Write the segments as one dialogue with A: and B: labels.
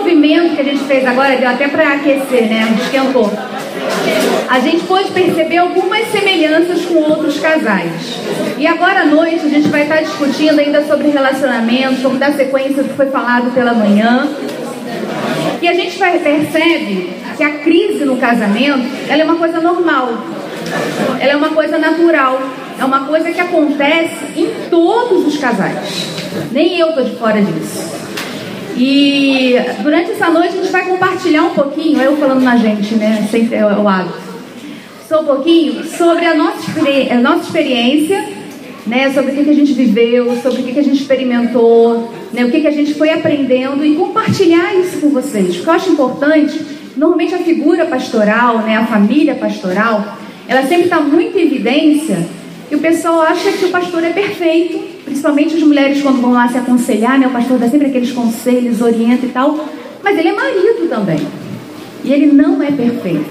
A: movimento que a gente fez agora deu até para aquecer, né? Esquentou. A gente pode perceber algumas semelhanças com outros casais. E agora à noite a gente vai estar discutindo ainda sobre relacionamentos, como dar sequência do que foi falado pela manhã. E a gente vai, percebe que a crise no casamento ela é uma coisa normal. Ela é uma coisa natural. É uma coisa que acontece em todos os casais. Nem eu tô de fora disso. E durante essa noite a gente vai compartilhar um pouquinho, eu falando na gente, né? Sempre é o hábito. Só um pouquinho sobre a nossa, a nossa experiência, né? Sobre o que, que a gente viveu, sobre o que, que a gente experimentou, né? O que, que a gente foi aprendendo e compartilhar isso com vocês. Porque eu acho importante, normalmente a figura pastoral, né? A família pastoral, ela sempre está muito em evidência e o pessoal acha que o pastor é perfeito, principalmente as mulheres quando vão lá se aconselhar, né? O pastor dá sempre aqueles conselhos, orienta e tal. Mas ele é marido também. E ele não é perfeito.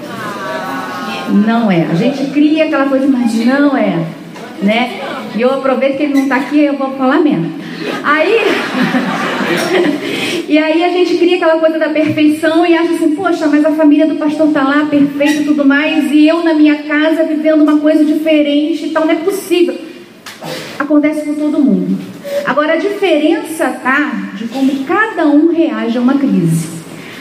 A: Não é. A gente cria aquela coisa, mas não é. Né? E eu aproveito que ele não está aqui, eu vou falar mesmo. Aí. e aí a gente cria aquela coisa da perfeição e acha assim, poxa, mas a família do pastor está lá, perfeita e tudo mais, e eu na minha casa vivendo uma coisa diferente e tal, não é possível. Acontece com todo mundo. Agora a diferença tá de como cada um reage a uma crise.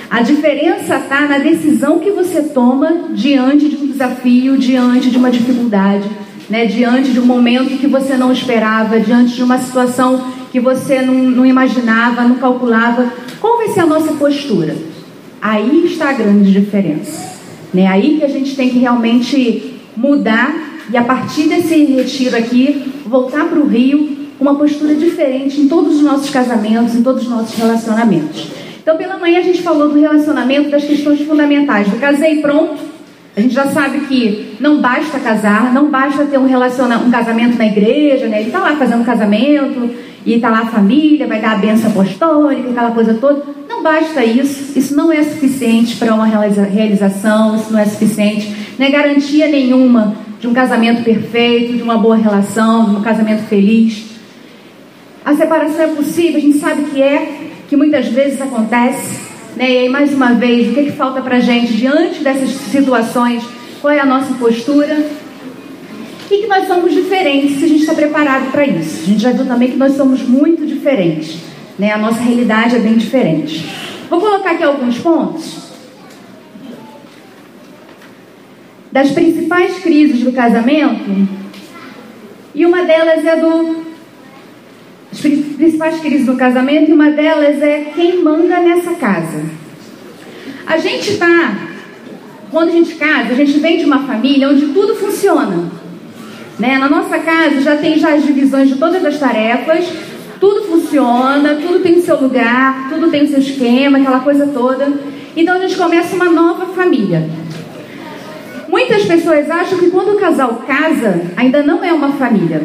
A: A diferença está na decisão que você toma diante de um desafio, diante de uma dificuldade, né? diante de um momento que você não esperava, diante de uma situação que você não, não imaginava, não calculava. Qual vai ser a nossa postura? Aí está a grande diferença. Né? Aí que a gente tem que realmente mudar e a partir desse retiro aqui, voltar para o Rio com uma postura diferente em todos os nossos casamentos, em todos os nossos relacionamentos. Então, pela manhã a gente falou do relacionamento, das questões fundamentais, do casei pronto. A gente já sabe que não basta casar, não basta ter um, relaciona um casamento na igreja, né? Ele está lá fazendo casamento, e está lá a família, vai dar a benção apostólica, aquela coisa toda. Não basta isso, isso não é suficiente para uma realização, isso não é suficiente, não é garantia nenhuma de um casamento perfeito, de uma boa relação, de um casamento feliz. A separação é possível, a gente sabe que é, que muitas vezes acontece. Né? E aí, mais uma vez, o que, é que falta para a gente diante dessas situações? Qual é a nossa postura? e que nós somos diferentes se a gente está preparado para isso. A gente já viu também que nós somos muito diferentes, né? A nossa realidade é bem diferente. Vou colocar aqui alguns pontos das principais crises do casamento e uma delas é do as principais crises do casamento e uma delas é quem manda nessa casa. A gente está quando a gente casa, a gente vem de uma família onde tudo funciona. Né? Na nossa casa já tem já as divisões de todas as tarefas, tudo funciona, tudo tem o seu lugar, tudo tem o seu esquema, aquela coisa toda. Então a gente começa uma nova família. Muitas pessoas acham que quando o casal casa, ainda não é uma família.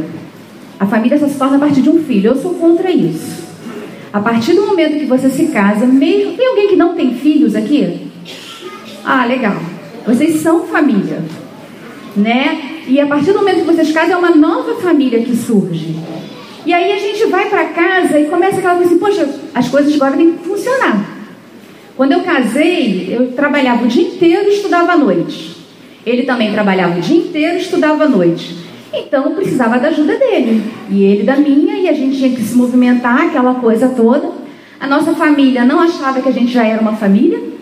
A: A família só se torna a partir de um filho. Eu sou contra isso. A partir do momento que você se casa, mesmo. Tem alguém que não tem filhos aqui? Ah, legal. Vocês são família. Né? E a partir do momento que vocês casam, é uma nova família que surge. E aí a gente vai para casa e começa aquela coisa assim, poxa, as coisas agora têm que funcionar. Quando eu casei, eu trabalhava o dia inteiro e estudava à noite. Ele também trabalhava o dia inteiro e estudava à noite. Então eu precisava da ajuda dele. E ele da minha, e a gente tinha que se movimentar, aquela coisa toda. A nossa família não achava que a gente já era uma família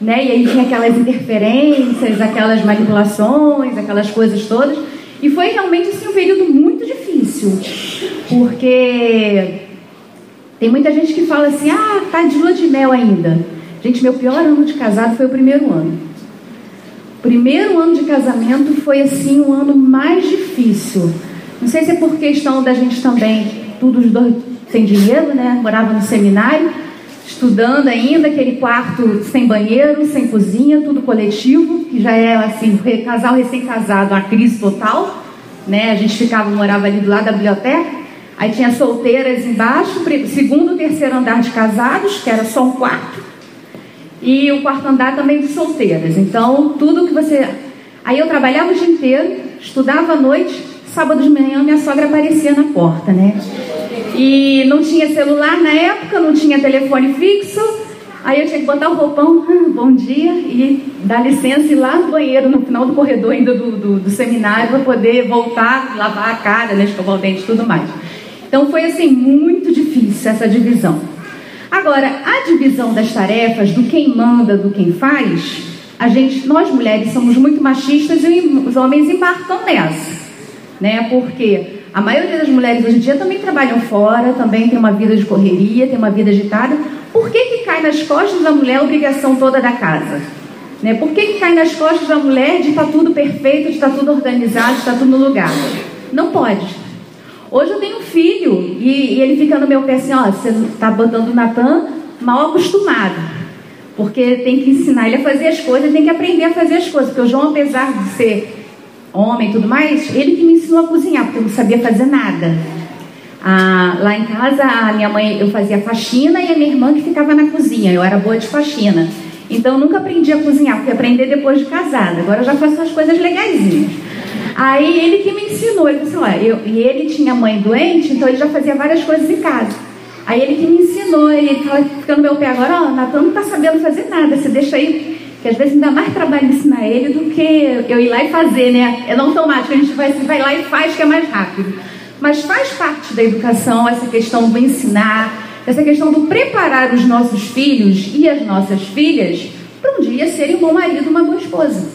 A: né? E aí tinha aquelas interferências, aquelas manipulações, aquelas coisas todas. E foi realmente assim, um período muito difícil, porque tem muita gente que fala assim: ah, tá de lua de mel ainda. Gente, meu pior ano de casado foi o primeiro ano. Primeiro ano de casamento foi assim um ano mais difícil. Não sei se é por questão da gente também, tudo os dois sem dinheiro, né? Morava no seminário estudando ainda, aquele quarto sem banheiro, sem cozinha, tudo coletivo, que já é assim, casal recém-casado, uma crise total, né? A gente ficava, morava ali do lado da biblioteca, aí tinha solteiras embaixo, segundo terceiro andar de casados, que era só um quarto, e o quarto andar também de solteiras. Então, tudo que você. Aí eu trabalhava o dia inteiro, estudava à noite, sábado de manhã minha sogra aparecia na porta, né? E não tinha celular na época, não tinha telefone fixo. Aí eu tinha que botar o roupão, ah, bom dia, e dar licença e ir lá no banheiro, no final do corredor ainda do, do, do seminário, para poder voltar, lavar a cara, né, escovar o dente e tudo mais. Então foi assim, muito difícil essa divisão. Agora, a divisão das tarefas, do quem manda, do quem faz, a gente, nós mulheres somos muito machistas e os homens embarcam nessa, né? Porque a maioria das mulheres hoje em dia também trabalham fora, também tem uma vida de correria, tem uma vida agitada. Por que, que cai nas costas da mulher a obrigação toda da casa? Né? Por que, que cai nas costas da mulher de estar tá tudo perfeito, de estar tá tudo organizado, de estar tá tudo no lugar? Não pode. Hoje eu tenho um filho e, e ele fica no meu pé assim, ó, você está botando o Natan mal acostumado. Porque tem que ensinar ele a fazer as coisas, tem que aprender a fazer as coisas. Porque o João, apesar de ser homem e tudo mais, ele que me ensinou a cozinhar, porque eu não sabia fazer nada. Ah, lá em casa, a minha mãe, eu fazia faxina e a minha irmã que ficava na cozinha. Eu era boa de faxina. Então, eu nunca aprendi a cozinhar, fui aprender depois de casada. Agora eu já faço as coisas legaisinhas. Aí ele que me ensinou, ele disse, olha, eu, e ele tinha mãe doente, então ele já fazia várias coisas em casa. Aí ele que me ensinou, ele ficando fica no meu pé agora, ó, Natan não tá sabendo fazer nada, você deixa aí que às vezes me dá mais trabalho ensinar ele do que eu ir lá e fazer, né? É não automático, a gente vai, vai lá e faz que é mais rápido. Mas faz parte da educação essa questão do ensinar, essa questão do preparar os nossos filhos e as nossas filhas para um dia serem um bom marido, uma boa esposa.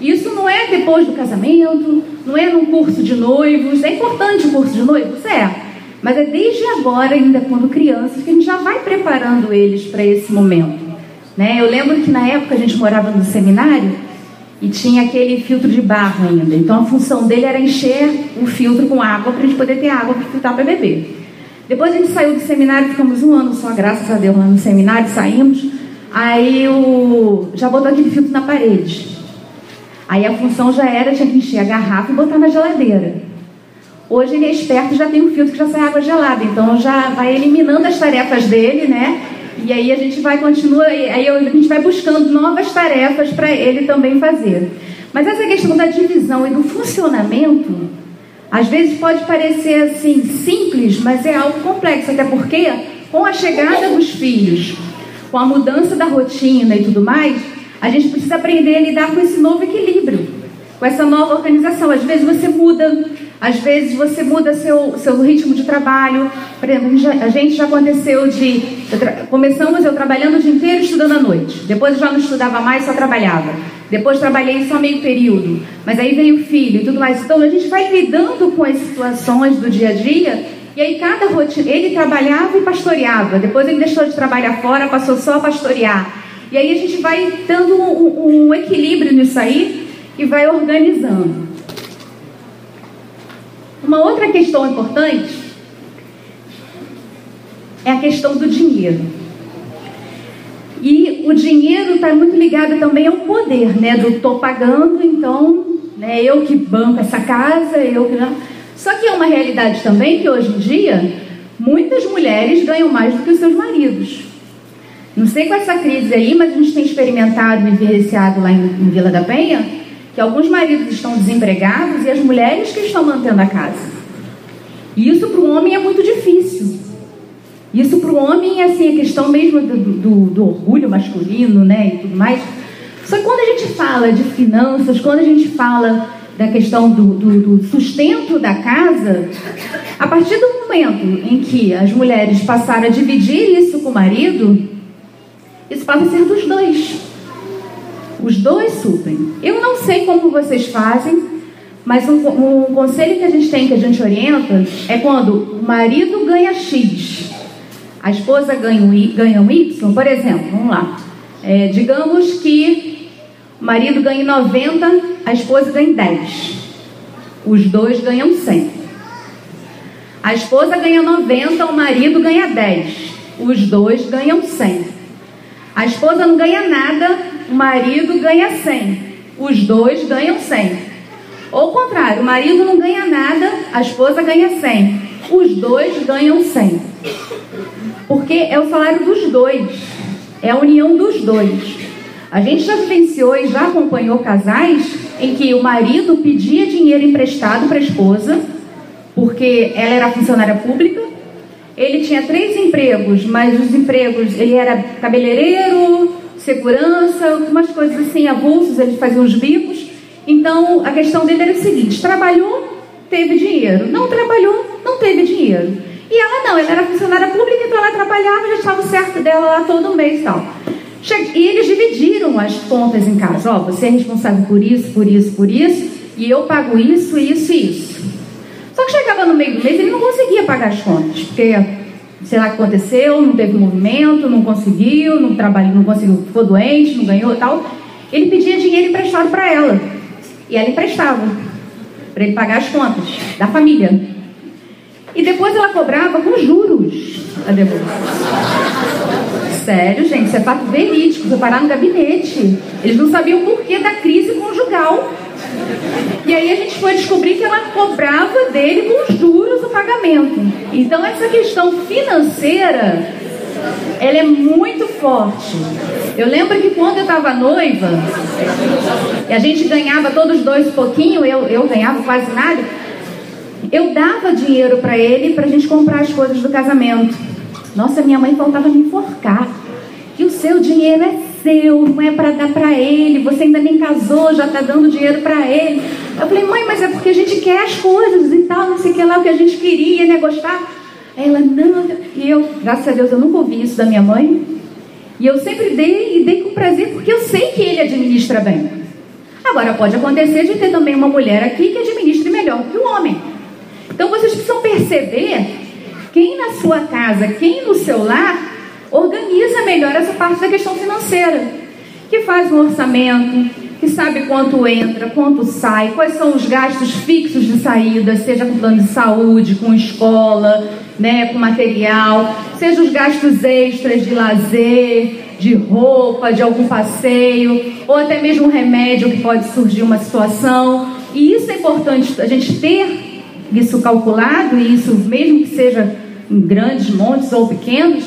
A: Isso não é depois do casamento, não é num curso de noivos. É importante o curso de noivos? É. Mas é desde agora, ainda quando crianças, que a gente já vai preparando eles para esse momento. Né? Eu lembro que na época a gente morava no seminário e tinha aquele filtro de barro ainda. Então a função dele era encher o filtro com água para a gente poder ter água para filtrar para beber. Depois a gente saiu do seminário, ficamos um ano só, graças a Deus, lá no seminário, saímos. Aí o... já botou aquele filtro na parede. Aí a função já era, tinha que encher a garrafa e botar na geladeira. Hoje ele é esperto já tem um filtro que já sai água gelada. Então já vai eliminando as tarefas dele, né? E aí a gente vai continua, aí a gente vai buscando novas tarefas para ele também fazer. Mas essa questão da divisão e do funcionamento, às vezes pode parecer assim simples, mas é algo complexo, até porque com a chegada dos filhos, com a mudança da rotina e tudo mais, a gente precisa aprender a lidar com esse novo equilíbrio, com essa nova organização. Às vezes você muda às vezes você muda seu, seu ritmo de trabalho. Por exemplo, a gente já aconteceu de. Começamos eu trabalhando o dia inteiro estudando à noite. Depois eu já não estudava mais, só trabalhava. Depois trabalhei só meio período. Mas aí veio o filho e tudo mais. Então a gente vai lidando com as situações do dia a dia. E aí cada rotina. Ele trabalhava e pastoreava. Depois ele deixou de trabalhar fora, passou só a pastorear. E aí a gente vai dando um, um equilíbrio nisso aí e vai organizando. Uma outra questão importante é a questão do dinheiro. E o dinheiro está muito ligado também ao poder, né? Do tô pagando, então, né? Eu que banco essa casa, eu que não. Só que é uma realidade também que hoje em dia muitas mulheres ganham mais do que os seus maridos. Não sei com essa crise aí, mas a gente tem experimentado e vivenciado lá em, em Vila da Penha que alguns maridos estão desempregados e as mulheres que estão mantendo a casa. E isso para o homem é muito difícil. Isso para o homem é assim, a questão mesmo do, do, do, orgulho masculino, né? E tudo mais. Só que quando a gente fala de finanças, quando a gente fala da questão do, do, do sustento da casa, a partir do momento em que as mulheres passaram a dividir isso com o marido, isso passa a ser dos dois. Os dois suprem. Eu não sei como vocês fazem, mas um, um, conselho que a gente tem, que a gente orienta, é quando o marido ganha X, a esposa ganha um, y, ganha um Y, por exemplo, vamos lá. É, digamos que o marido ganha 90, a esposa ganha 10. Os dois ganham 100. A esposa ganha 90, o marido ganha 10. Os dois ganham 100. A esposa não ganha nada, o marido ganha 100. Os dois ganham 100. Ou contrário, o marido não ganha nada, a esposa ganha 100. Os dois ganham 100. Porque é o salário dos dois. É a união dos dois. A gente já vivenciou e já acompanhou casais em que o marido pedia dinheiro emprestado para a esposa, porque ela era funcionária pública, Ele tinha três empregos, mas os empregos, ele era cabeleireiro, segurança, umas coisas assim, avulsos, ele fazia uns bicos. Então, a questão dele era o seguinte: trabalhou, teve dinheiro. Não trabalhou, não teve dinheiro. E ela não, ela era funcionária pública, então ela trabalhava, já estava certo dela lá todo mês e tal. E eles dividiram as contas em casa. Ó, você é responsável por isso, por isso, por isso, e eu pago isso, isso e isso. Só que chegava no meio do mês ele não conseguia pagar as contas, porque sei lá o que aconteceu, não teve movimento, não conseguiu, não trabalhou, não conseguiu, ficou doente, não ganhou tal. Ele pedia dinheiro emprestado para ela. E ela emprestava para ele pagar as contas da família. E depois ela cobrava com juros a devolução. Sério, gente, isso é fato verídico. Foi parar no gabinete. Eles não sabiam o porquê da crise conjugal. E aí a gente foi descobrir que ela cobrava dele com juros o pagamento. Então essa questão financeira, ela é muito forte. Eu lembro que quando eu estava noiva, e a gente ganhava todos dois pouquinho, eu, eu ganhava quase nada, eu dava dinheiro para ele para a gente comprar as coisas do casamento. Nossa, minha mãe faltava me enforcar. Que o seu dinheiro é seu, não é para dar para ele. Você ainda nem casou, já está dando dinheiro para ele. Eu falei, mãe, mas é porque a gente quer as coisas e tal, não sei o que lá, o que a gente queria, né? Gostar. Ela, não. E eu, graças a Deus, eu nunca ouvi isso da minha mãe. E eu sempre dei e dei com prazer, porque eu sei que ele administra bem. Agora, pode acontecer de ter também uma mulher aqui que administre melhor que o homem. Então, vocês precisam perceber quem na sua casa, quem no seu lar, organiza melhor essa parte da questão financeira. Que faz um orçamento, que sabe quanto entra, quanto sai, quais são os gastos fixos de saída, seja com plano de saúde, com escola, né, com material, seja os gastos extras de lazer, de roupa, de algum passeio, ou até mesmo um remédio que pode surgir uma situação. E isso é importante a gente ter isso calculado, e isso mesmo que seja em grandes montes ou pequenos,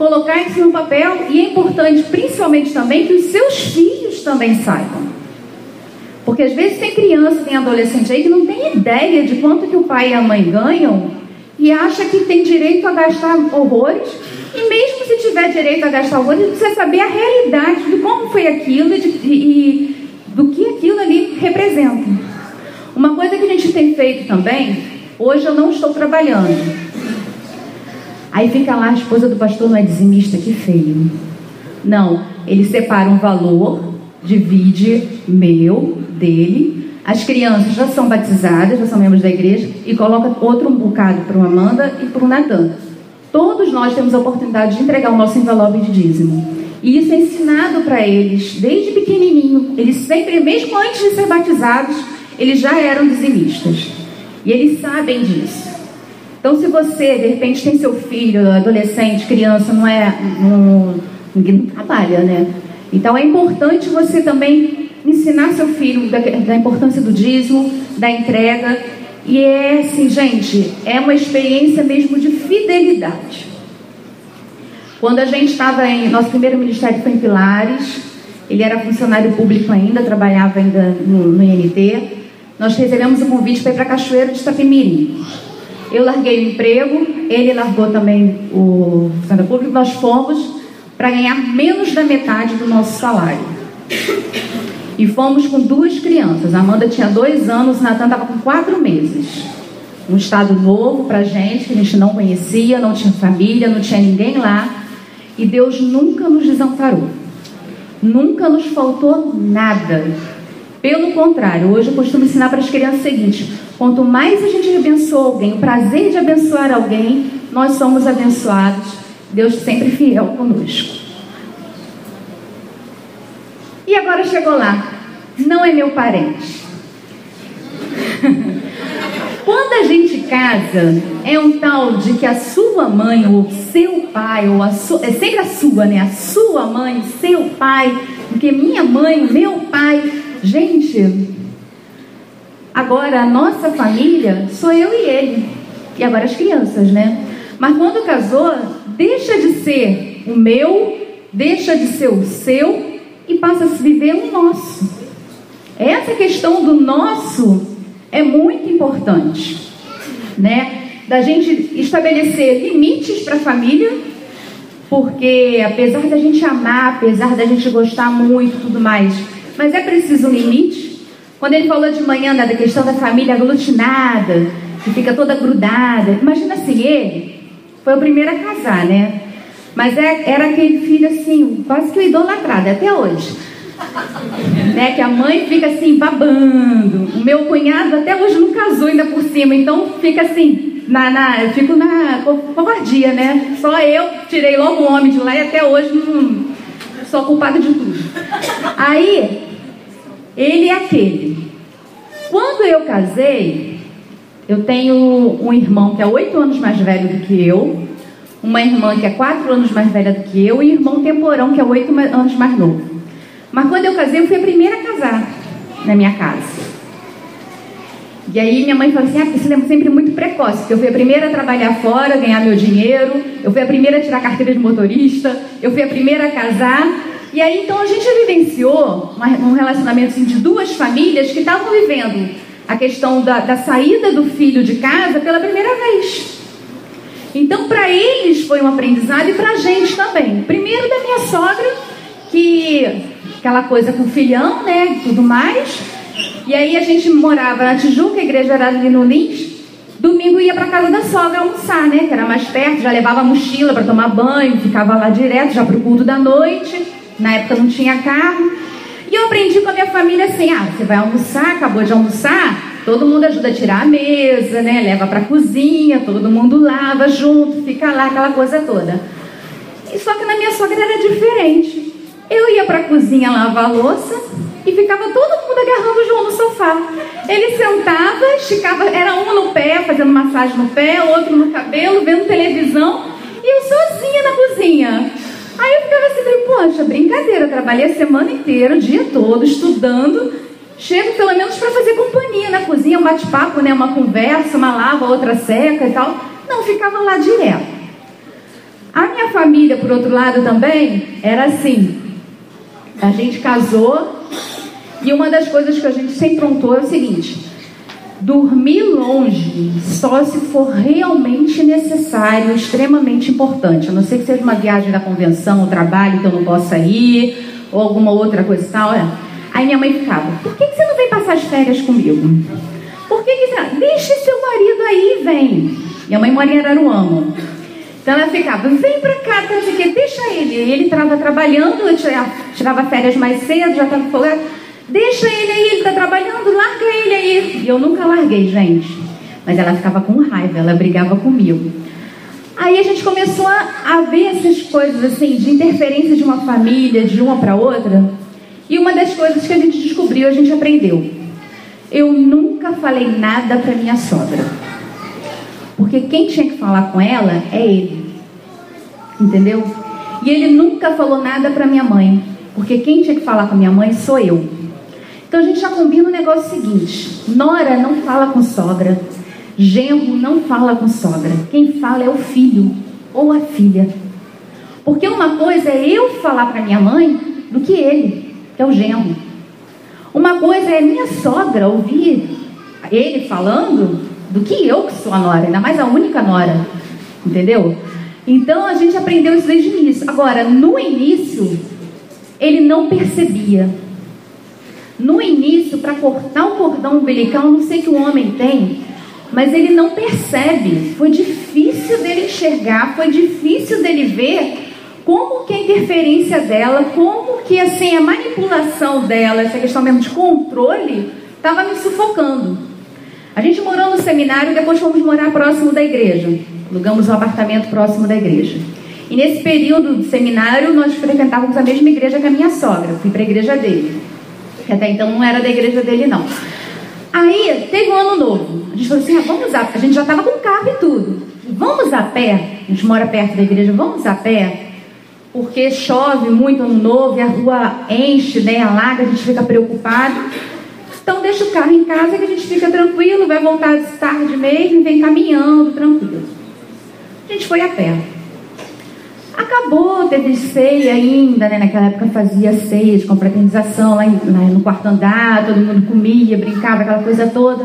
A: colocar isso no papel e é importante, principalmente também, que os seus filhos também saibam. Porque às vezes tem criança, tem adolescente aí que não tem ideia de quanto que o pai e a mãe ganham e acha que tem direito a gastar horrores. E mesmo se tiver direito a gastar horrores, precisa saber a realidade de como foi aquilo e, de, e do que aquilo ali representa. Uma coisa que a gente tem feito também, hoje eu não estou trabalhando, Aí fica lá a esposa do pastor não é dizimista, que feio. Não, ele separa um valor, divide meu, dele. As crianças já são batizadas, já são membros da igreja, e coloca outro um bocado para o Amanda e para o Natan. Todos nós temos a oportunidade de entregar o nosso envelope de dízimo. E isso é ensinado para eles desde pequenininho. Eles sempre, mesmo antes de ser batizados, eles já eram dizimistas. E eles sabem disso. Então, se você, de repente, tem seu filho, adolescente, criança, não é. Não, ninguém não trabalha, né? Então, é importante você também ensinar seu filho da, da importância do dízimo, da entrega. E é assim, gente, é uma experiência mesmo de fidelidade. Quando a gente estava em. Nosso primeiro ministério foi em Pilares, ele era funcionário público ainda, trabalhava ainda no, no INT. Nós recebemos o convite para ir para Cachoeiro de Itapemirim. Eu larguei o emprego, ele largou também o funcionário público, nós fomos para ganhar menos da metade do nosso salário. E fomos com duas crianças. A Amanda tinha dois anos, o Natan estava com quatro meses. Um estado novo para gente, que a gente não conhecia, não tinha família, não tinha ninguém lá. E Deus nunca nos desamparou. Nunca nos faltou nada. Pelo contrário, hoje eu costumo ensinar para as crianças o seguinte: quanto mais a gente abençoa alguém, o prazer de abençoar alguém, nós somos abençoados. Deus sempre fiel conosco. E agora chegou lá. Não é meu parente. Quando a gente casa, é um tal de que a sua mãe ou seu pai, ou a sua, é sempre a sua, né? A sua mãe, seu pai, porque minha mãe, meu pai, Gente, agora a nossa família sou eu e ele. E agora as crianças, né? Mas quando casou, deixa de ser o meu, deixa de ser o seu e passa a se viver o nosso. Essa questão do nosso é muito importante, né? da gente estabelecer limites para a família, porque apesar da gente amar, apesar da gente gostar muito tudo mais, mas é preciso um limite. Quando ele falou de manhã da questão da família aglutinada, que fica toda grudada, imagina assim, ele foi o primeiro a casar, né? Mas é, era aquele filho assim, quase que idolatrado, até hoje. né? Que a mãe fica assim, babando. O meu cunhado até hoje não casou ainda por cima, então fica assim, na, na, eu fico na covardia, né? Só eu tirei logo o homem de lá e até hoje não sou culpada de tudo. Aí, ele é aquele. Quando eu casei, eu tenho um irmão que é oito anos mais velho do que eu, uma irmã que é quatro anos mais velha do que eu e um irmão temporão que é oito anos mais novo. Mas quando eu casei, eu fui a primeira a casar na minha casa. E aí minha mãe falou assim, ah, porque você é sempre muito precoce, porque eu fui a primeira a trabalhar fora, ganhar meu dinheiro, eu fui a primeira a tirar carteira de motorista, eu fui a primeira a casar. E aí então a gente vivenciou um relacionamento assim, de duas famílias que estavam vivendo a questão da, da saída do filho de casa pela primeira vez. Então, para eles foi um aprendizado e para a gente também. Primeiro da minha sogra, que aquela coisa com filhão, né, e tudo mais. E aí a gente morava na Tijuca, a igreja era ali no Lins. Domingo ia para casa da sogra almoçar, né, que era mais perto, já levava a mochila para tomar banho, ficava lá direto, já pro culto da noite. Na época não tinha carro. E eu aprendi com a minha família assim: ah, você vai almoçar, acabou de almoçar, Todo mundo ajuda a tirar a mesa, né? Leva para a cozinha, todo mundo lava junto, fica lá aquela coisa toda. E só que na minha sogra era diferente. Eu ia para a cozinha lavar a louça e ficava todo mundo agarrando o João no sofá. Ele sentava, esticava, era um no pé, fazendo massagem no pé, outro no cabelo, vendo televisão, e eu sozinha na cozinha. Aí eu ficava assim, poxa, brincadeira, trabalhei a semana inteira, o dia todo, estudando, Chego pelo menos para fazer companhia na cozinha, um bate-papo, né? uma conversa, uma lava, outra seca e tal. Não, ficava lá direto. A minha família, por outro lado, também era assim. A gente casou e uma das coisas que a gente sempre prontou é o seguinte: dormir longe só se for realmente necessário, extremamente importante. A não ser que seja uma viagem da convenção, um trabalho que eu não possa ir, ou alguma outra coisa e tal. É. Aí minha mãe ficava, por que, você não vem passar as férias comigo? Por que, que você... Deixa seu marido aí, vem. Minha mãe mora em Araruama. Então ela ficava, vem pra cá, tá, deixa ele. Ele estava trabalhando, eu tirava férias mais cedo, já estava folgado. Deixa ele aí, ele tá trabalhando, larga ele aí. E eu nunca larguei, gente. Mas ela ficava com raiva, ela brigava comigo. Aí a gente começou a, a ver essas coisas assim, de interferência de uma família, de uma para outra. E uma das coisas que a gente descobriu, a gente aprendeu. Eu nunca falei nada para minha sogra. Porque quem tinha que falar com ela é ele. Entendeu? E ele nunca falou nada para minha mãe. Porque quem tinha que falar com minha mãe sou eu. Então a gente já combina o negócio seguinte: Nora não fala com sogra. Genro não fala com sogra. Quem fala é o filho ou a filha. Porque uma coisa é eu falar para minha mãe do que ele que é o genro. Uma coisa é minha sogra ouvir ele falando do que eu que sou a nora, ainda mais a única nora, entendeu? Então a gente aprendeu isso desde o início. Agora, no início, ele não percebia. No início, para cortar o cordão umbilical, não sei que o homem tem, mas ele não percebe. Foi difícil dele enxergar, foi difícil dele ver como que a interferência dela, como que assim a manipulação dela, essa questão mesmo de controle, estava me sufocando. A gente morou no seminário depois fomos morar próximo da igreja. Alugamos um apartamento próximo da igreja. E nesse período do seminário, nós frequentávamos a mesma igreja que a minha sogra. Fui para a igreja dele. Que até então não era da igreja dele, não. Aí, teve um ano novo. A gente falou assim: ah, vamos a... A gente já estava com carro e tudo. Vamos a pé. A gente mora perto da igreja. Vamos a pé porque chove muito ano novo e a rua enche, né, alaga, a gente fica preocupado. Então deixa o carro em casa que a gente fica tranquilo, vai voltar de tarde mesmo, vem caminhando, tranquilo. A gente foi a pé. Acabou, teve ceia ainda, né? Naquela época fazia ceia de confraternização lá, lá no quarto andar, todo mundo comia, brincava, aquela coisa toda.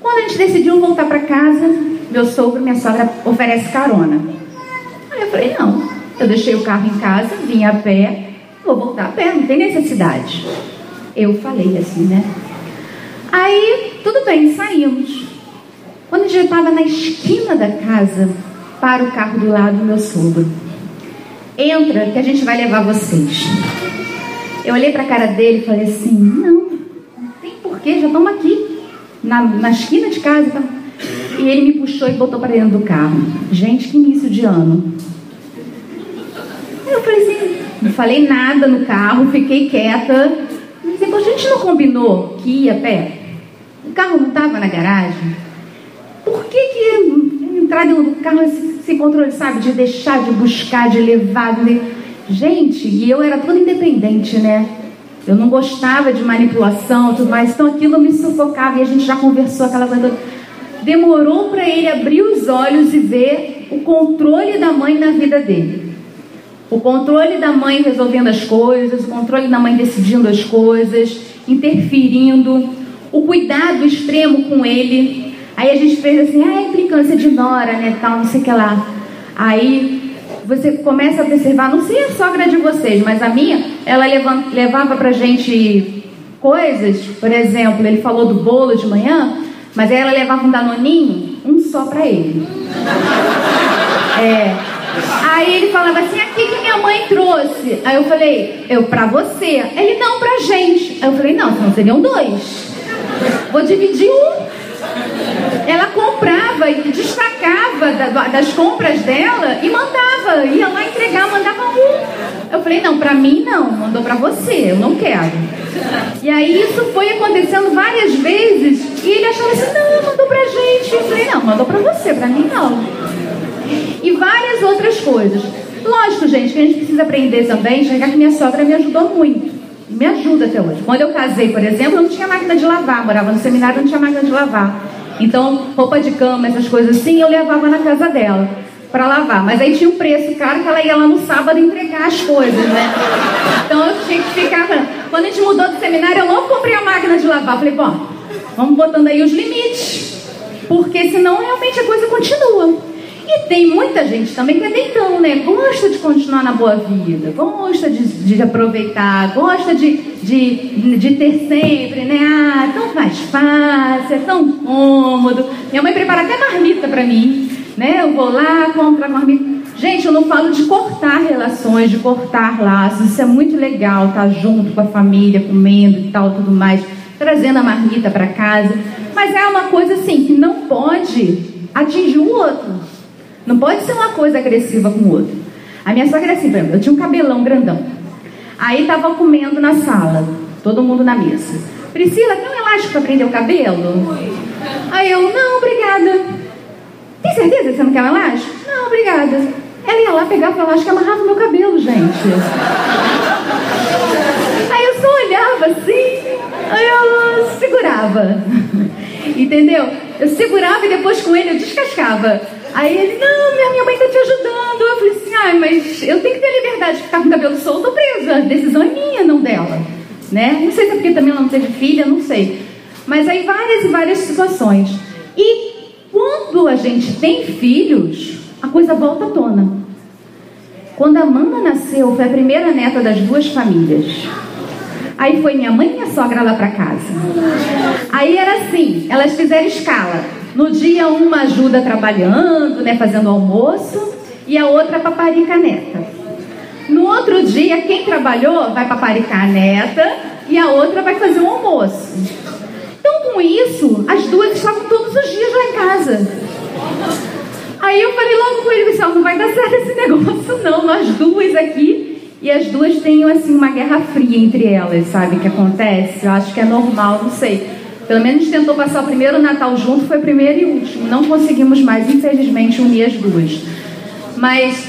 A: Quando a gente decidiu voltar para casa, meu sogro minha sogra oferecem carona. Aí eu falei, não, eu deixei o carro em casa, vim a pé, vou voltar a pé, não tem necessidade. Eu falei assim, né? Aí, tudo bem, saímos. Quando a gente estava na esquina da casa, para o carro do lado do meu sogro. Entra que a gente vai levar vocês. Eu olhei para a cara dele e falei assim: não, não tem porquê, já estamos aqui, na, na esquina de casa. Tá? E ele me puxou e botou para dentro do carro. Gente, que início de ano. Eu falei assim, não falei nada no carro, fiquei quieta. Mas a gente não combinou que ia a pé? O carro não estava na garagem? Por que, que entrar dentro do carro esse, controle, sabe? De deixar, de buscar, de levar. De... Gente, e eu era toda independente, né? Eu não gostava de manipulação tudo mais, então aquilo me sufocava e a gente já conversou aquela coisa toda. Demorou para ele abrir os olhos e ver o controle da mãe na vida dele. O controle da mãe resolvendo as coisas, o controle da mãe decidindo as coisas, interferindo, o cuidado extremo com ele. Aí a gente fez assim, ah, é implicância de nora, né, tal, não sei o que lá. Aí você começa a observar, não sei a sogra de vocês, mas a minha, ela levava pra gente coisas, por exemplo, ele falou do bolo de manhã, mas aí ela levava um danoninho, um só para ele. É. Aí ele falava assim, aqui que minha mãe trouxe. Aí eu falei, eu pra você. Ele, não, pra gente. Aí eu falei, não, senão seriam dois. Vou dividir um. Ela comprava e destacava das compras dela e mandava, ia lá entregar, mandava um. Eu falei, não, pra mim não, mandou pra você, eu não quero. E aí isso foi acontecendo várias vezes e ele achava assim, não, mandou pra gente. Eu falei, não, mandou pra você, pra mim não. E várias outras coisas. Lógico, gente, que a gente precisa aprender também, enxergar que minha sogra me ajudou muito me ajuda até hoje. Quando eu casei, por exemplo, eu não tinha máquina de lavar, morava no seminário, não tinha máquina de lavar. Então, roupa de cama, essas coisas assim, eu levava na casa dela para lavar. Mas aí tinha um preço caro que ela ia lá no sábado entregar as coisas, né? Então eu tinha que ficar. Quando a gente mudou do seminário, eu logo comprei a máquina de lavar. Falei, bom, vamos botando aí os limites. Porque senão realmente a coisa continua. E tem muita gente também que é deitão, né? Gosta de continuar na boa vida, gosta de, de aproveitar, gosta de, de, de ter sempre, né? Ah, tão mais fácil, é tão cômodo. Minha mãe prepara até marmita para mim, né? Eu vou lá, compro a marmita. Gente, eu não falo de cortar relações, de cortar laços. Isso é muito legal, tá junto com a família, comendo e tal, tudo mais, trazendo a marmita para casa. Mas é uma coisa assim que não pode atingir o outro. Não pode ser uma coisa agressiva com o outro. A minha sogra era assim, por exemplo, eu tinha um cabelão grandão. Aí tava comendo na sala, todo mundo na mesa. Priscila, tem um elástico para prender o cabelo? Aí eu, não, obrigada. Tem certeza que você não quer um elástico? Não, obrigada. Ela ia lá, pegava o elástico e amarrava o meu cabelo, gente. Aí eu só olhava assim, aí eu segurava. Entendeu? Eu segurava e depois com ele eu descascava. Aí ele, não, minha, minha mãe tá te ajudando. Eu falei assim, ai, mas eu tenho que ter liberdade de ficar com o cabelo solto ou preso. A decisão é minha, não dela. Né? Não sei se é porque também ela não teve filha, não sei. Mas aí várias e várias situações. E quando a gente tem filhos, a coisa volta à tona. Quando a Amanda nasceu, foi a primeira neta das duas famílias. Aí foi minha mãe e minha sogra lá para casa. Aí era assim, elas fizeram escala. No dia uma ajuda trabalhando, né, fazendo almoço, e a outra paparica a neta. No outro dia, quem trabalhou vai paparicar a neta e a outra vai fazer o almoço. Então, com isso, as duas estavam todos os dias lá em casa. Aí eu falei logo com ele, pessoal, não vai dar certo esse negócio não, nós duas aqui. E as duas têm, assim, uma guerra fria entre elas, sabe, que acontece. Eu acho que é normal, não sei. Pelo menos tentou passar o primeiro Natal junto, foi o primeiro e último. Não conseguimos mais, infelizmente, unir as duas. Mas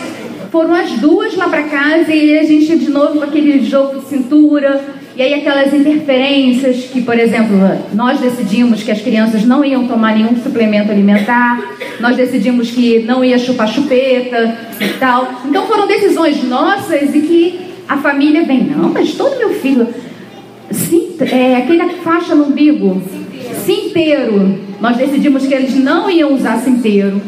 A: foram as duas lá para casa e a gente de novo com aquele jogo de cintura. E aí aquelas interferências que, por exemplo, nós decidimos que as crianças não iam tomar nenhum suplemento alimentar, nós decidimos que não ia chupar chupeta e tal. Então foram decisões nossas e que a família vem, não, mas todo meu filho Sim, é, aquela faixa no umbigo, cinteiro. nós decidimos que eles não iam usar cinteiro.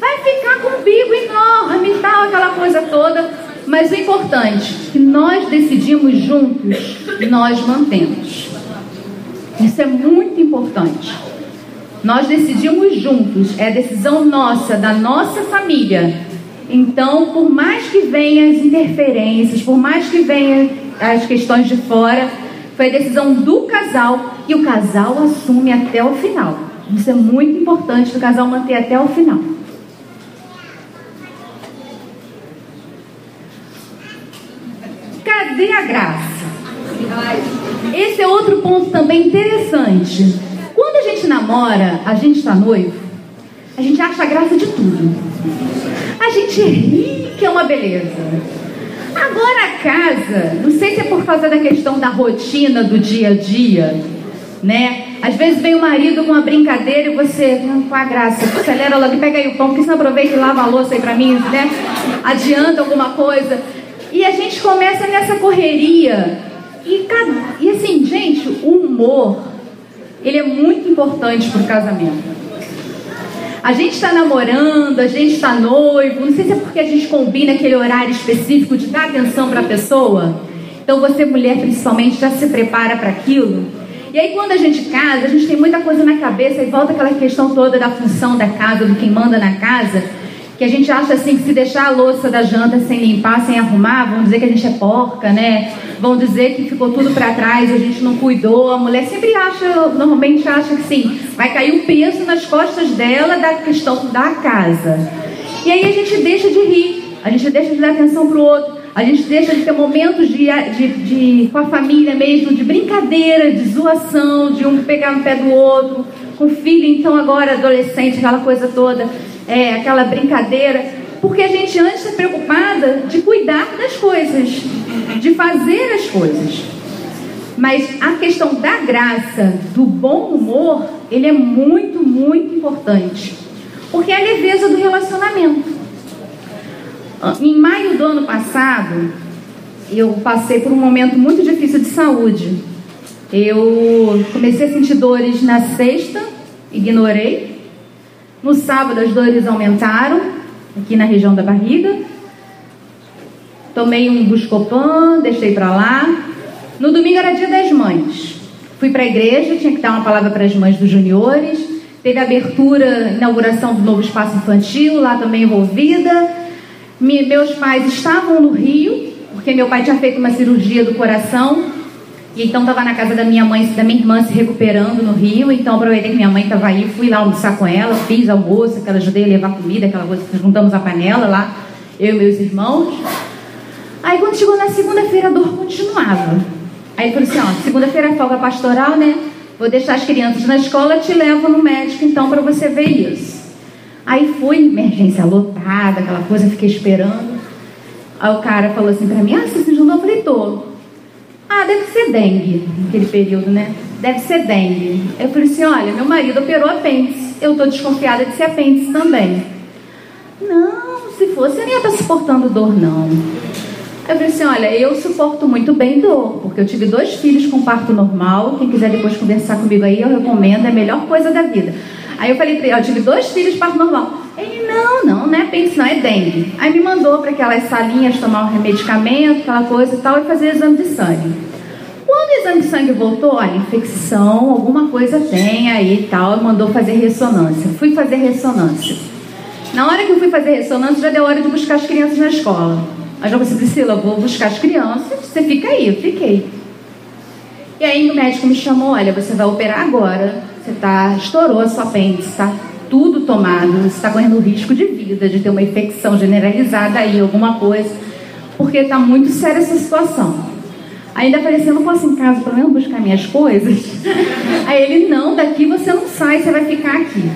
A: Vai ficar com um bico enorme e tal, aquela coisa toda. Mas o importante, que nós decidimos juntos, nós mantemos. Isso é muito importante. Nós decidimos juntos, é decisão nossa, da nossa família. Então, por mais que venham as interferências, por mais que venham as questões de fora, foi a decisão do casal e o casal assume até o final. Isso é muito importante do casal manter até o final. Cadê a graça? Esse é outro ponto também interessante. Quando a gente namora, a gente está noivo, a gente acha a graça de tudo. A gente ri que é uma beleza. Agora a casa, não sei se é por causa da questão da rotina do dia a dia, né? Às vezes vem o marido com uma brincadeira e você, hum, com a graça, acelera logo, pega aí o pão, porque você aproveita e lava a louça aí pra mim, né? Adianta alguma coisa. E a gente começa nessa correria. E, e assim, gente, o humor, ele é muito importante pro casamento. A gente está namorando, a gente está noivo, não sei se é porque a gente combina aquele horário específico de dar atenção para a pessoa. Então você, mulher, principalmente, já se prepara para aquilo. E aí quando a gente casa, a gente tem muita coisa na cabeça e volta aquela questão toda da função da casa, do quem manda na casa, que a gente acha assim que se deixar a louça da janta sem limpar, sem arrumar, vão dizer que a gente é porca, né? Vão dizer que ficou tudo para trás, a gente não cuidou. A mulher sempre acha, normalmente acha que sim, vai cair um peso nas costas dela da questão da casa. E aí a gente deixa de rir, a gente deixa de dar atenção pro outro, a gente deixa de ter momentos de, de, de com a família mesmo, de brincadeira, de zoação, de um pegar no pé do outro, com filho, então agora adolescente, aquela coisa toda é, aquela brincadeira, porque a gente antes é preocupada de cuidar das coisas, de fazer as coisas. Mas a questão da graça, do bom humor, ele é muito, muito importante. Porque é a leveza do relacionamento. Em maio do ano passado, eu passei por um momento muito difícil de saúde. Eu comecei a sentir dores na sexta, ignorei. No sábado as dores aumentaram, aqui na região da barriga. Tomei um Buscopan, deixei para lá. No domingo era dia das mães. Fui para a igreja, tinha que dar uma palavra para as mães dos juniores. Teve abertura, inauguração do novo espaço infantil, lá também envolvida. Me, meus pais estavam no Rio, porque meu pai tinha feito uma cirurgia do coração e então estava na casa da minha mãe, da minha irmã se recuperando no Rio. Então aproveitei que minha mãe estava aí, fui lá almoçar com ela, fiz almoço, que ela ajudei a levar comida, aquela coisa, juntamos a panela lá, eu e meus irmãos. Aí quando chegou na segunda-feira a dor continuava. Aí ele falou assim, ó, segunda-feira é folga pastoral, né? Vou deixar as crianças na escola, te levo no médico então para você ver isso. Aí fui, emergência lotada, aquela coisa, fiquei esperando. Aí o cara falou assim para mim, ah, você se juntou? Eu falei, tô. Ah, deve ser dengue, naquele período, né? Deve ser dengue. Eu falei assim: olha, meu marido operou apêndice. Eu estou desconfiada de ser apêndice também. Não, se fosse, eu não ia estar suportando dor, não. Eu falei assim: olha, eu suporto muito bem dor, porque eu tive dois filhos com parto normal. Quem quiser depois conversar comigo aí, eu recomendo, é a melhor coisa da vida. Aí eu falei eu tive dois filhos parto normal. Não, não, não é apêndice, não, é dengue. Aí me mandou para aquelas salinhas tomar um medicamento, aquela coisa e tal, e fazer exame de sangue. Quando o exame de sangue voltou, olha, infecção, alguma coisa tem aí e tal, mandou fazer ressonância. Fui fazer ressonância. Na hora que eu fui fazer ressonância, já deu hora de buscar as crianças na escola. Aí eu falei, Priscila, vou buscar as crianças, você fica aí, eu fiquei. E aí o médico me chamou, olha, você vai operar agora, você tá, estourou a sua apêndice, tá tudo tomado, está correndo risco de vida, de ter uma infecção generalizada aí, alguma coisa, porque está muito séria essa situação. Ainda falei assim, eu não posso em casa pelo menos buscar minhas coisas. Aí ele, não, daqui você não sai, você vai ficar aqui.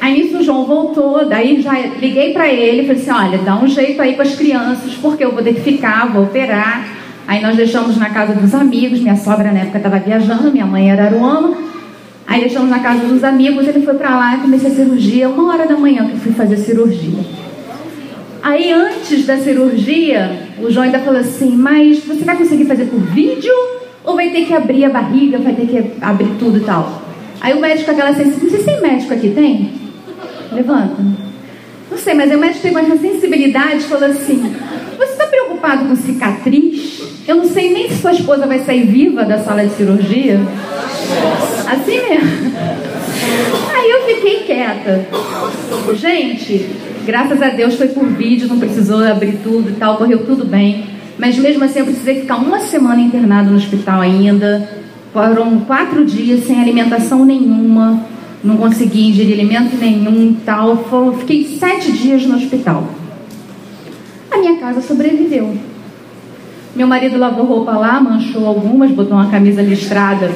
A: Aí nisso o João voltou, daí já liguei para ele, falei assim, olha, dá um jeito aí com as crianças, porque eu vou ter que ficar, vou operar. Aí nós deixamos na casa dos amigos, minha sogra na época estava viajando, minha mãe era Aruama. Aí deixamos na casa dos amigos, ele foi para lá e comecei a cirurgia, uma hora da manhã que eu fui fazer cirurgia. Aí antes da cirurgia, o João ainda falou assim: Mas você vai conseguir fazer por vídeo? Ou vai ter que abrir a barriga, vai ter que abrir tudo e tal? Aí o médico, aquela sensibilidade, não sei se tem médico aqui, tem? Levanta. Não sei, mas o médico teve uma sensibilidade e falou assim: Você está preocupado com cicatriz? Eu não sei nem se sua esposa vai sair viva da sala de cirurgia. Assim mesmo. Aí eu fiquei quieta. Gente, graças a Deus foi por vídeo, não precisou abrir tudo e tal, correu tudo bem. Mas mesmo assim eu precisei ficar uma semana internado no hospital ainda. Foram quatro dias sem alimentação nenhuma, não consegui ingerir alimento nenhum tal. Fiquei sete dias no hospital. A minha casa sobreviveu. Meu marido lavou roupa lá, manchou algumas, botou uma camisa listrada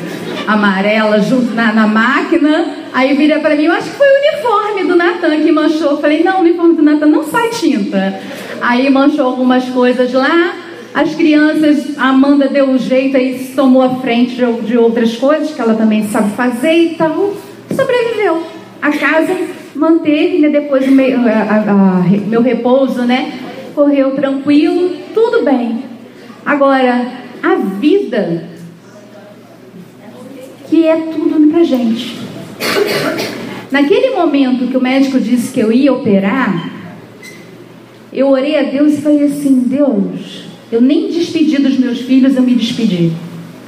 A: amarela junto na, na máquina. Aí vira para mim, eu acho que foi o uniforme do Natan que manchou. Eu falei, não, o uniforme do Natan não sai tinta. Aí manchou algumas coisas lá. As crianças, a Amanda deu um jeito aí, tomou a frente de, de outras coisas que ela também sabe fazer e tal. Sobreviveu. A casa manteve, né, depois meu, a, a, a, meu repouso, né? Correu tranquilo, tudo bem. Agora, a vida, que é tudo pra gente. Naquele momento que o médico disse que eu ia operar, eu orei a Deus e falei assim: Deus, eu nem despedi dos meus filhos, eu me despedi.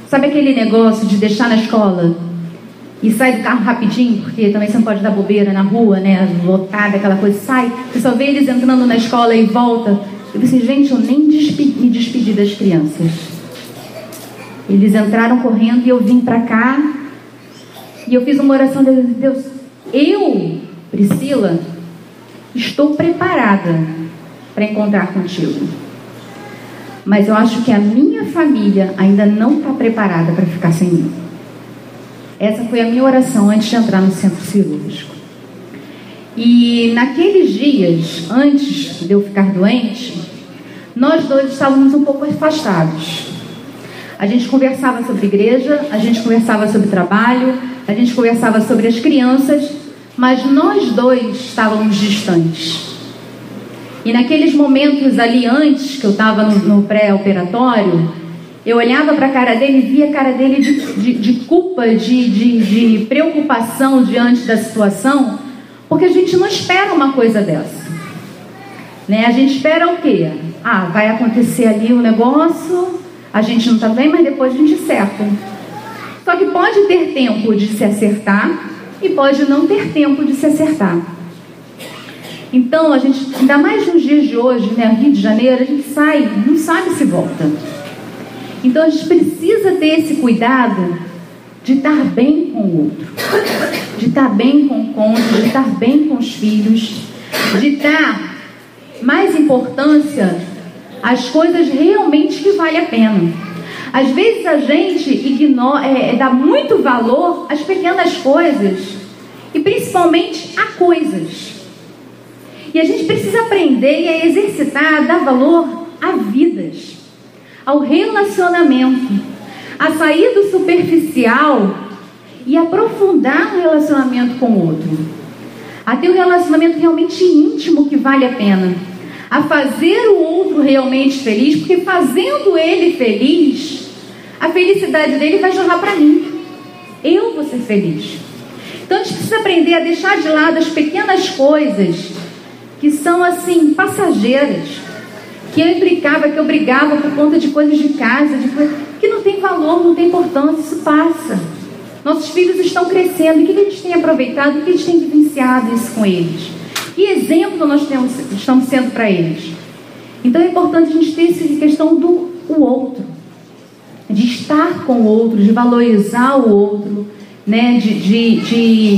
A: Sabe aquele negócio de deixar na escola e sai do carro rapidinho, porque também você não pode dar bobeira na rua, né? Lotada, aquela coisa, sai, você só vê eles entrando na escola e volta. Eu disse, gente, eu nem me despedi das crianças. Eles entraram correndo e eu vim para cá e eu fiz uma oração de Deus. Eu, Priscila, estou preparada para encontrar contigo. Mas eu acho que a minha família ainda não está preparada para ficar sem mim. Essa foi a minha oração antes de entrar no centro cirúrgico. E naqueles dias, antes de eu ficar doente, nós dois estávamos um pouco afastados. A gente conversava sobre igreja, a gente conversava sobre trabalho, a gente conversava sobre as crianças, mas nós dois estávamos distantes. E naqueles momentos ali antes, que eu estava no, no pré-operatório, eu olhava para a cara dele e via a cara dele de, de, de culpa, de, de, de preocupação diante da situação, porque a gente não espera uma coisa dessa. Né? A gente espera o quê? Ah, vai acontecer ali um negócio, a gente não está bem, mas depois a gente acerta. Só que pode ter tempo de se acertar e pode não ter tempo de se acertar. Então, a gente, ainda mais nos dias de hoje, né, Rio de Janeiro, a gente sai, não sabe se volta. Então, a gente precisa ter esse cuidado de estar bem com o outro, de estar bem com o cônjuge, de estar bem com os filhos, de dar mais importância às coisas realmente que vale a pena. Às vezes a gente ignora, é, dá muito valor às pequenas coisas e principalmente a coisas. E a gente precisa aprender e a exercitar, a dar valor a vidas, ao relacionamento, a sair do superficial e aprofundar o relacionamento com o outro. A ter um relacionamento realmente íntimo que vale a pena. A fazer o outro realmente feliz, porque fazendo ele feliz, a felicidade dele vai jorrar para mim. Eu vou ser feliz. Então a gente precisa aprender a deixar de lado as pequenas coisas que são assim, passageiras, que eu implicava, que eu brigava por conta de coisas de casa, de coisas que não tem valor, não tem importância, isso passa. Nossos filhos estão crescendo, o que a gente tem aproveitado, o que a gente tem vivenciado isso com eles? Que exemplo nós temos, estamos sendo para eles? Então é importante a gente ter essa questão do o outro, de estar com o outro, de valorizar o outro, né? de, de, de,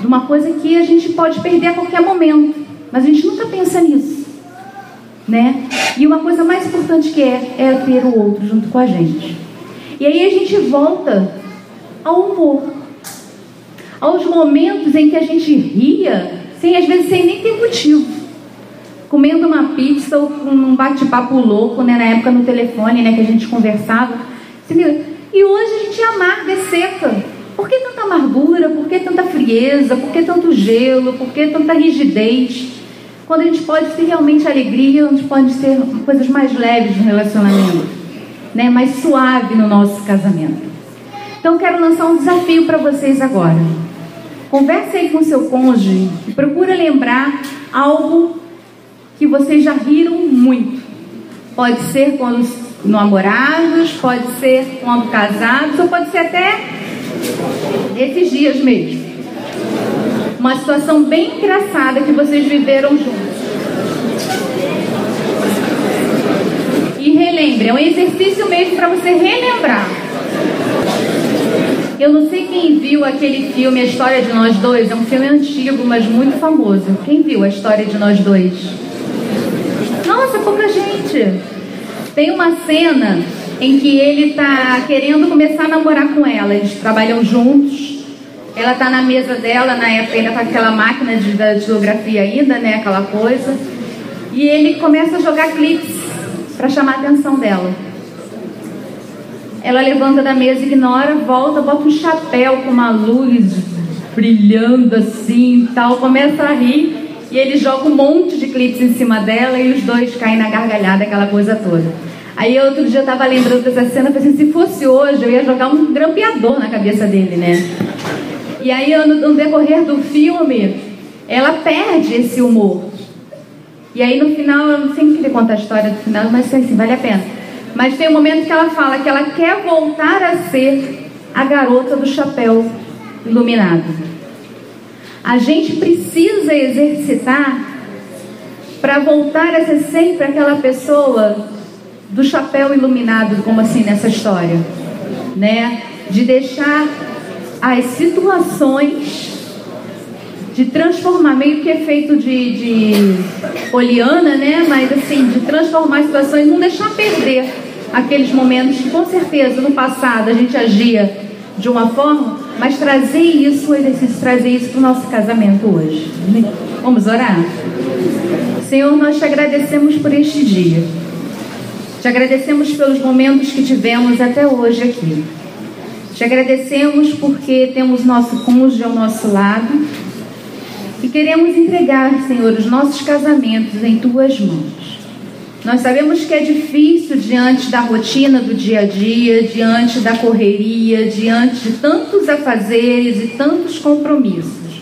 A: de uma coisa que a gente pode perder a qualquer momento. Mas a gente nunca pensa nisso. Né? E uma coisa mais importante que é, é ter o outro junto com a gente. E aí a gente volta ao humor. Aos momentos em que a gente ria, sem às vezes sem nem ter motivo. Comendo uma pizza ou com um bate-papo louco, né? Na época no telefone, né? Que a gente conversava. E hoje a gente amarga, é seca. Por que tanta amargura? Por que tanta frieza? Por que tanto gelo? Por que tanta rigidez? Quando a gente pode ter realmente alegria, gente pode ter coisas mais leves no relacionamento, né? mais suave no nosso casamento. Então quero lançar um desafio para vocês agora. Converse aí com seu cônjuge e procura lembrar algo que vocês já riram muito. Pode ser quando namorados, pode ser quando casados, ou pode ser até esses dias mesmo. Uma situação bem engraçada que vocês viveram juntos. E relembre, é um exercício mesmo para você relembrar. Eu não sei quem viu aquele filme A História de Nós Dois, é um filme antigo, mas muito famoso. Quem viu A História de Nós Dois? Nossa, pouca gente. Tem uma cena em que ele está querendo começar a namorar com ela. Eles trabalham juntos. Ela está na mesa dela, na época ainda com aquela máquina de, da geografia ainda, né? Aquela coisa. E ele começa a jogar clipes para chamar a atenção dela. Ela levanta da mesa, ignora, volta, bota um chapéu com uma luz brilhando assim tal, começa a rir e ele joga um monte de clipes em cima dela e os dois caem na gargalhada, aquela coisa toda. Aí outro dia eu tava lembrando dessa cena, pensei, assim, se fosse hoje, eu ia jogar um grampeador na cabeça dele, né? E aí no, decorrer do filme, ela perde esse humor. E aí no final, eu não sei querer contar a história do final, mas assim, vale a pena. Mas tem um momento que ela fala que ela quer voltar a ser a garota do chapéu iluminado. A gente precisa exercitar para voltar a ser sempre aquela pessoa do chapéu iluminado, como assim nessa história, né? De deixar as situações de transformar, meio que é feito de, de poliana, né? Mas assim, de transformar situações, não deixar perder aqueles momentos que com certeza no passado a gente agia de uma forma, mas trazer isso, o exercício, trazer isso para o nosso casamento hoje. Vamos orar? Senhor, nós te agradecemos por este dia. Te agradecemos pelos momentos que tivemos até hoje aqui. Te agradecemos porque temos nosso cônjuge ao nosso lado e queremos entregar, Senhor, os nossos casamentos em tuas mãos. Nós sabemos que é difícil diante da rotina do dia a dia, diante da correria, diante de tantos afazeres e tantos compromissos.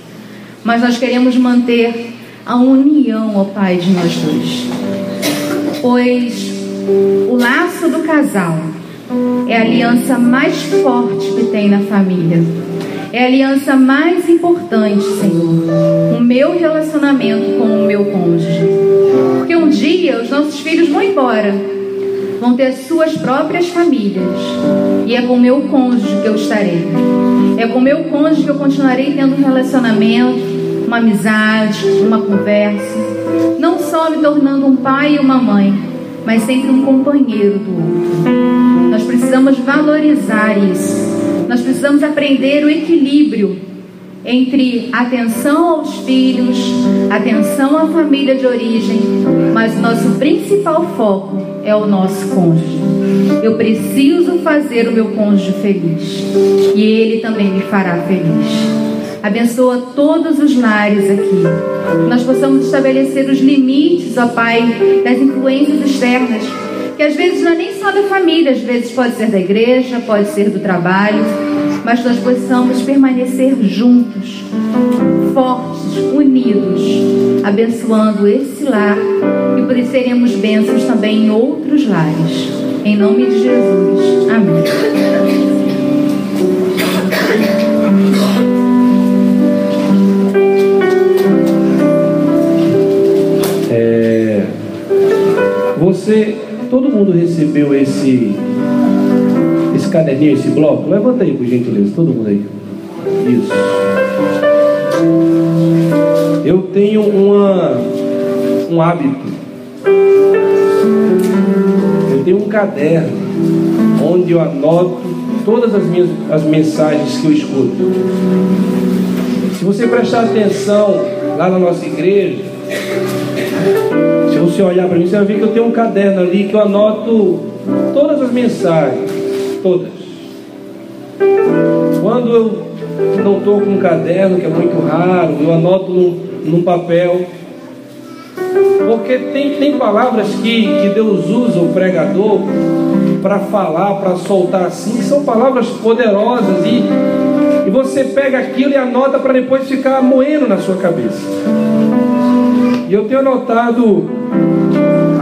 A: Mas nós queremos manter a união, ó Pai, de nós dois. Pois o laço do casal é a aliança mais forte que tem na família. É a aliança mais importante, Senhor. O meu relacionamento com o meu cônjuge. Porque um dia os nossos filhos vão embora, vão ter suas próprias famílias. E é com o meu cônjuge que eu estarei. É com o meu cônjuge que eu continuarei tendo um relacionamento, uma amizade, uma conversa. Não só me tornando um pai e uma mãe, mas sempre um companheiro do outro. Precisamos valorizar isso. Nós precisamos aprender o equilíbrio entre atenção aos filhos, atenção à família de origem, mas o nosso principal foco é o nosso cônjuge. Eu preciso fazer o meu cônjuge feliz e ele também me fará feliz. Abençoa todos os lares aqui. Nós possamos estabelecer os limites, ó Pai, das influências externas que às vezes não é nem só da família, às vezes pode ser da igreja, pode ser do trabalho, mas nós possamos permanecer juntos, fortes, unidos, abençoando esse lar e por isso seremos bênçãos também em outros lares. Em nome de Jesus. Amém.
B: É, você mundo recebeu esse esse caderninho, esse bloco? Levanta aí, por gentileza, todo mundo aí. Isso. Eu tenho uma, um hábito. Eu tenho um caderno onde eu anoto todas as minhas as mensagens que eu escuto. Se você prestar atenção lá na nossa igreja, você olhar para mim, você vai ver que eu tenho um caderno ali que eu anoto todas as mensagens, todas. Quando eu não estou com um caderno, que é muito raro, eu anoto num, num papel. Porque tem, tem palavras que, que Deus usa, o pregador, para falar, para soltar assim, que são palavras poderosas e, e você pega aquilo e anota para depois ficar moendo na sua cabeça. E eu tenho anotado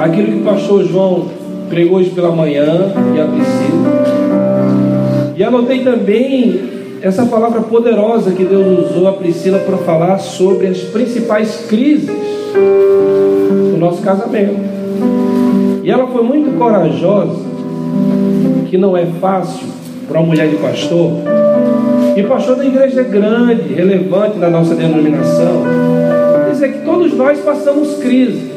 B: aquilo que o pastor João pregou hoje pela manhã e a Priscila. E anotei também essa palavra poderosa que Deus usou a Priscila para falar sobre as principais crises do nosso casamento. E ela foi muito corajosa, que não é fácil para uma mulher de pastor. E pastor da igreja é grande, relevante na nossa denominação. Dizer que todos nós passamos crise.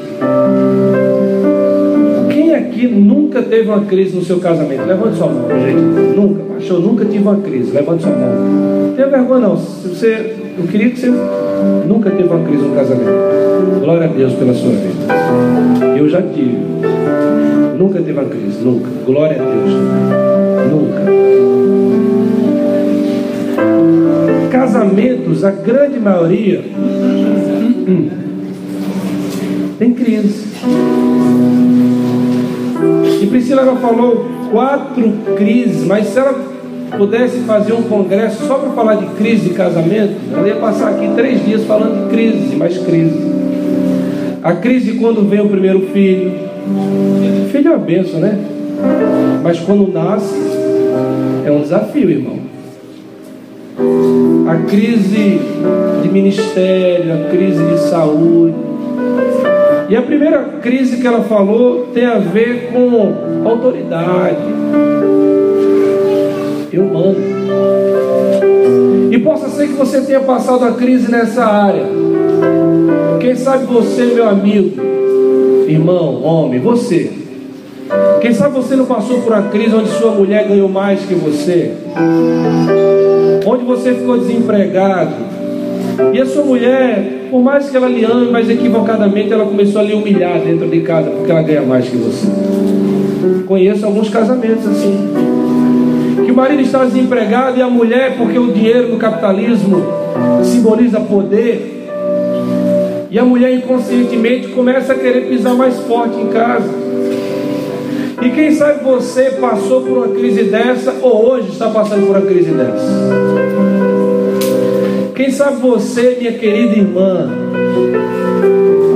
B: Quem aqui nunca teve uma crise no seu casamento? Levante sua mão, gente. Nunca, pastor, nunca tive uma crise. Levante sua mão. Não tenha vergonha não. Se você, eu queria que você nunca teve uma crise no casamento. Glória a Deus pela sua vida. Eu já tive. Nunca teve uma crise, nunca. Glória a Deus. Nunca. Casamentos, a grande maioria, tem crise. E Priscila ela falou quatro crises, mas se ela pudesse fazer um congresso só para falar de crise de casamento, ela ia passar aqui três dias falando de crise, mais crise. A crise quando vem o primeiro filho. Filho é uma benção, né? Mas quando nasce, é um desafio, irmão. A crise de ministério, a crise de saúde. E a primeira crise que ela falou tem a ver com autoridade. Eu mando. E possa ser que você tenha passado a crise nessa área. Quem sabe você, meu amigo, irmão, homem, você. Quem sabe você não passou por uma crise onde sua mulher ganhou mais que você? Onde você ficou desempregado? E a sua mulher, por mais que ela lhe ame, mas equivocadamente ela começou a lhe humilhar dentro de casa porque ela ganha mais que você. Conheço alguns casamentos assim. Que o marido está desempregado e a mulher, porque o dinheiro no capitalismo simboliza poder, e a mulher inconscientemente começa a querer pisar mais forte em casa. E quem sabe você passou por uma crise dessa ou hoje está passando por uma crise dessa. Quem sabe você, minha querida irmã,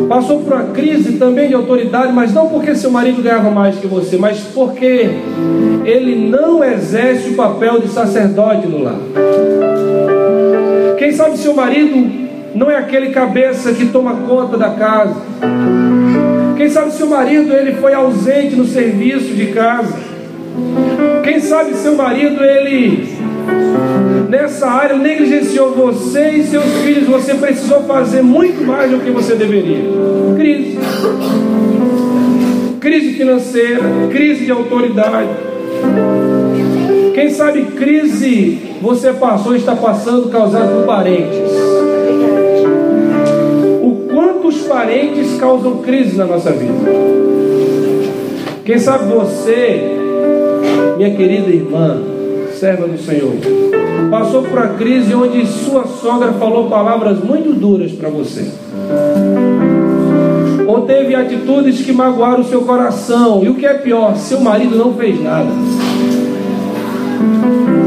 B: passou por uma crise também de autoridade, mas não porque seu marido ganhava mais que você, mas porque ele não exerce o papel de sacerdote no lar. Quem sabe seu marido não é aquele cabeça que toma conta da casa. Quem sabe seu marido ele foi ausente no serviço de casa. Quem sabe seu marido ele nessa área negligenciou você e seus filhos, você precisou fazer muito mais do que você deveria. Crise. Crise financeira, crise de autoridade. Quem sabe crise você passou e está passando causado por parentes parentes causam crise na nossa vida. Quem sabe você, minha querida irmã, serva do Senhor, passou por uma crise onde sua sogra falou palavras muito duras para você. Ou teve atitudes que magoaram o seu coração. E o que é pior, seu marido não fez nada.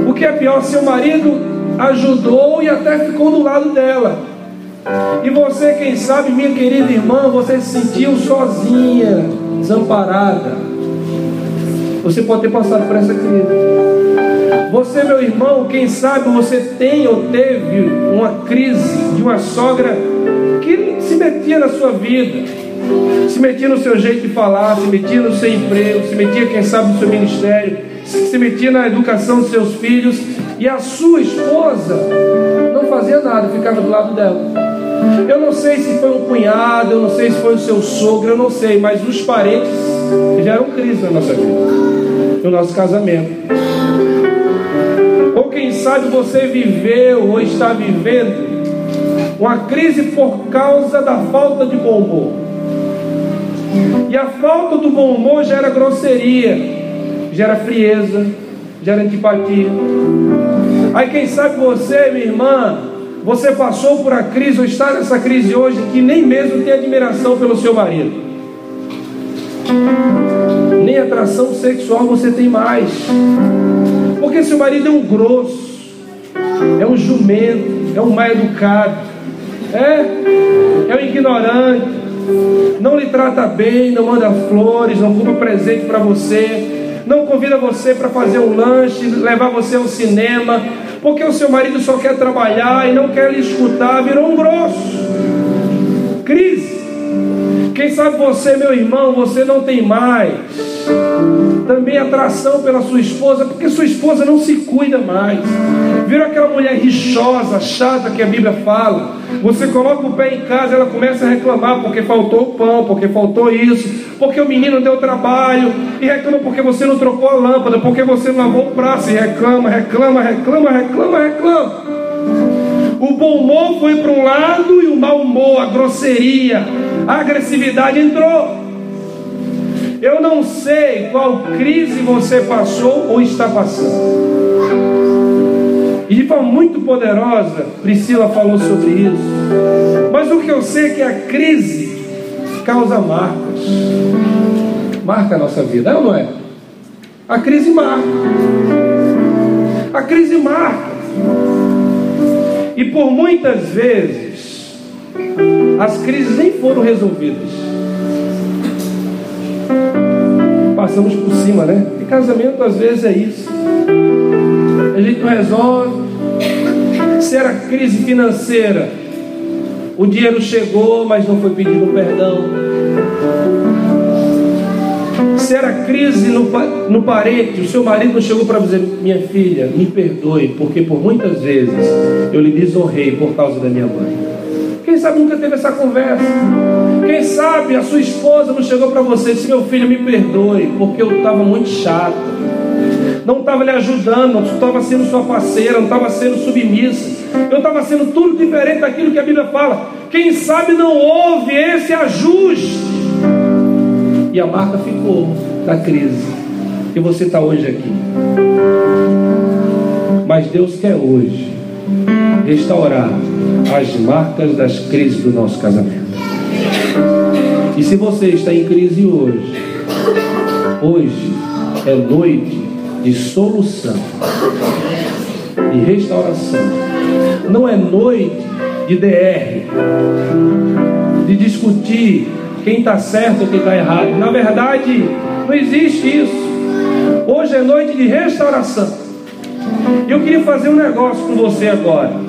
B: O que é pior, seu marido ajudou e até ficou do lado dela. E você, quem sabe, minha querida irmã, você se sentiu sozinha, desamparada. Você pode ter passado por essa crise. Você, meu irmão, quem sabe você tem ou teve uma crise de uma sogra que se metia na sua vida, se metia no seu jeito de falar, se metia no seu emprego, se metia, quem sabe, no seu ministério, se metia na educação dos seus filhos, e a sua esposa não fazia nada, ficava do lado dela. Eu não sei se foi um cunhado, eu não sei se foi o seu sogro, eu não sei, mas os parentes geram crise na nossa vida, no nosso casamento. Ou quem sabe você viveu ou está vivendo uma crise por causa da falta de bom humor. E a falta do bom humor gera grosseria, gera frieza, gera antipatia. Aí quem sabe você, minha irmã, você passou por a crise ou está nessa crise hoje que nem mesmo tem admiração pelo seu marido. nem atração sexual você tem mais. Porque seu marido é um grosso, é um jumento, é um mal educado, é, é um ignorante, não lhe trata bem, não manda flores, não compra presente para você, não convida você para fazer um lanche, levar você ao cinema, porque o seu marido só quer trabalhar e não quer lhe escutar, virou um grosso. Crise. Quem sabe você, meu irmão, você não tem mais também atração pela sua esposa, porque sua esposa não se cuida mais. Viram aquela mulher rixosa, chata que a Bíblia fala? Você coloca o pé em casa, ela começa a reclamar porque faltou o pão, porque faltou isso, porque o menino deu trabalho, e reclama porque você não trocou a lâmpada, porque você não lavou o prato, e reclama, reclama, reclama, reclama, reclama. O bom humor foi para um lado e o mau humor, a grosseria, a agressividade entrou. Eu não sei qual crise você passou ou está passando. E de forma muito poderosa, Priscila falou sobre isso. Mas o que eu sei é que a crise causa marcas. Marca a nossa vida, é ou não é? A crise marca. A crise marca. E por muitas vezes, as crises nem foram resolvidas passamos por cima, né? E casamento às vezes é isso. A gente não resolve. Se era crise financeira, o dinheiro chegou, mas não foi pedido perdão. Se era crise no, no parente, o seu marido não chegou para dizer: Minha filha, me perdoe, porque por muitas vezes eu lhe desonrei por causa da minha mãe. Quem sabe nunca teve essa conversa? Quem sabe a sua esposa não chegou para você e disse: Meu filho, me perdoe, porque eu estava muito chato, não estava lhe ajudando, não estava sendo sua parceira, não estava sendo submissa, eu estava sendo tudo diferente daquilo que a Bíblia fala. Quem sabe não houve esse ajuste, e a marca ficou da crise, que você está hoje aqui. Mas Deus quer hoje restaurar as marcas das crises do nosso casamento. E se você está em crise hoje, hoje é noite de solução, de restauração. Não é noite de DR, de discutir quem está certo ou quem está errado. Na verdade, não existe isso. Hoje é noite de restauração. Eu queria fazer um negócio com você agora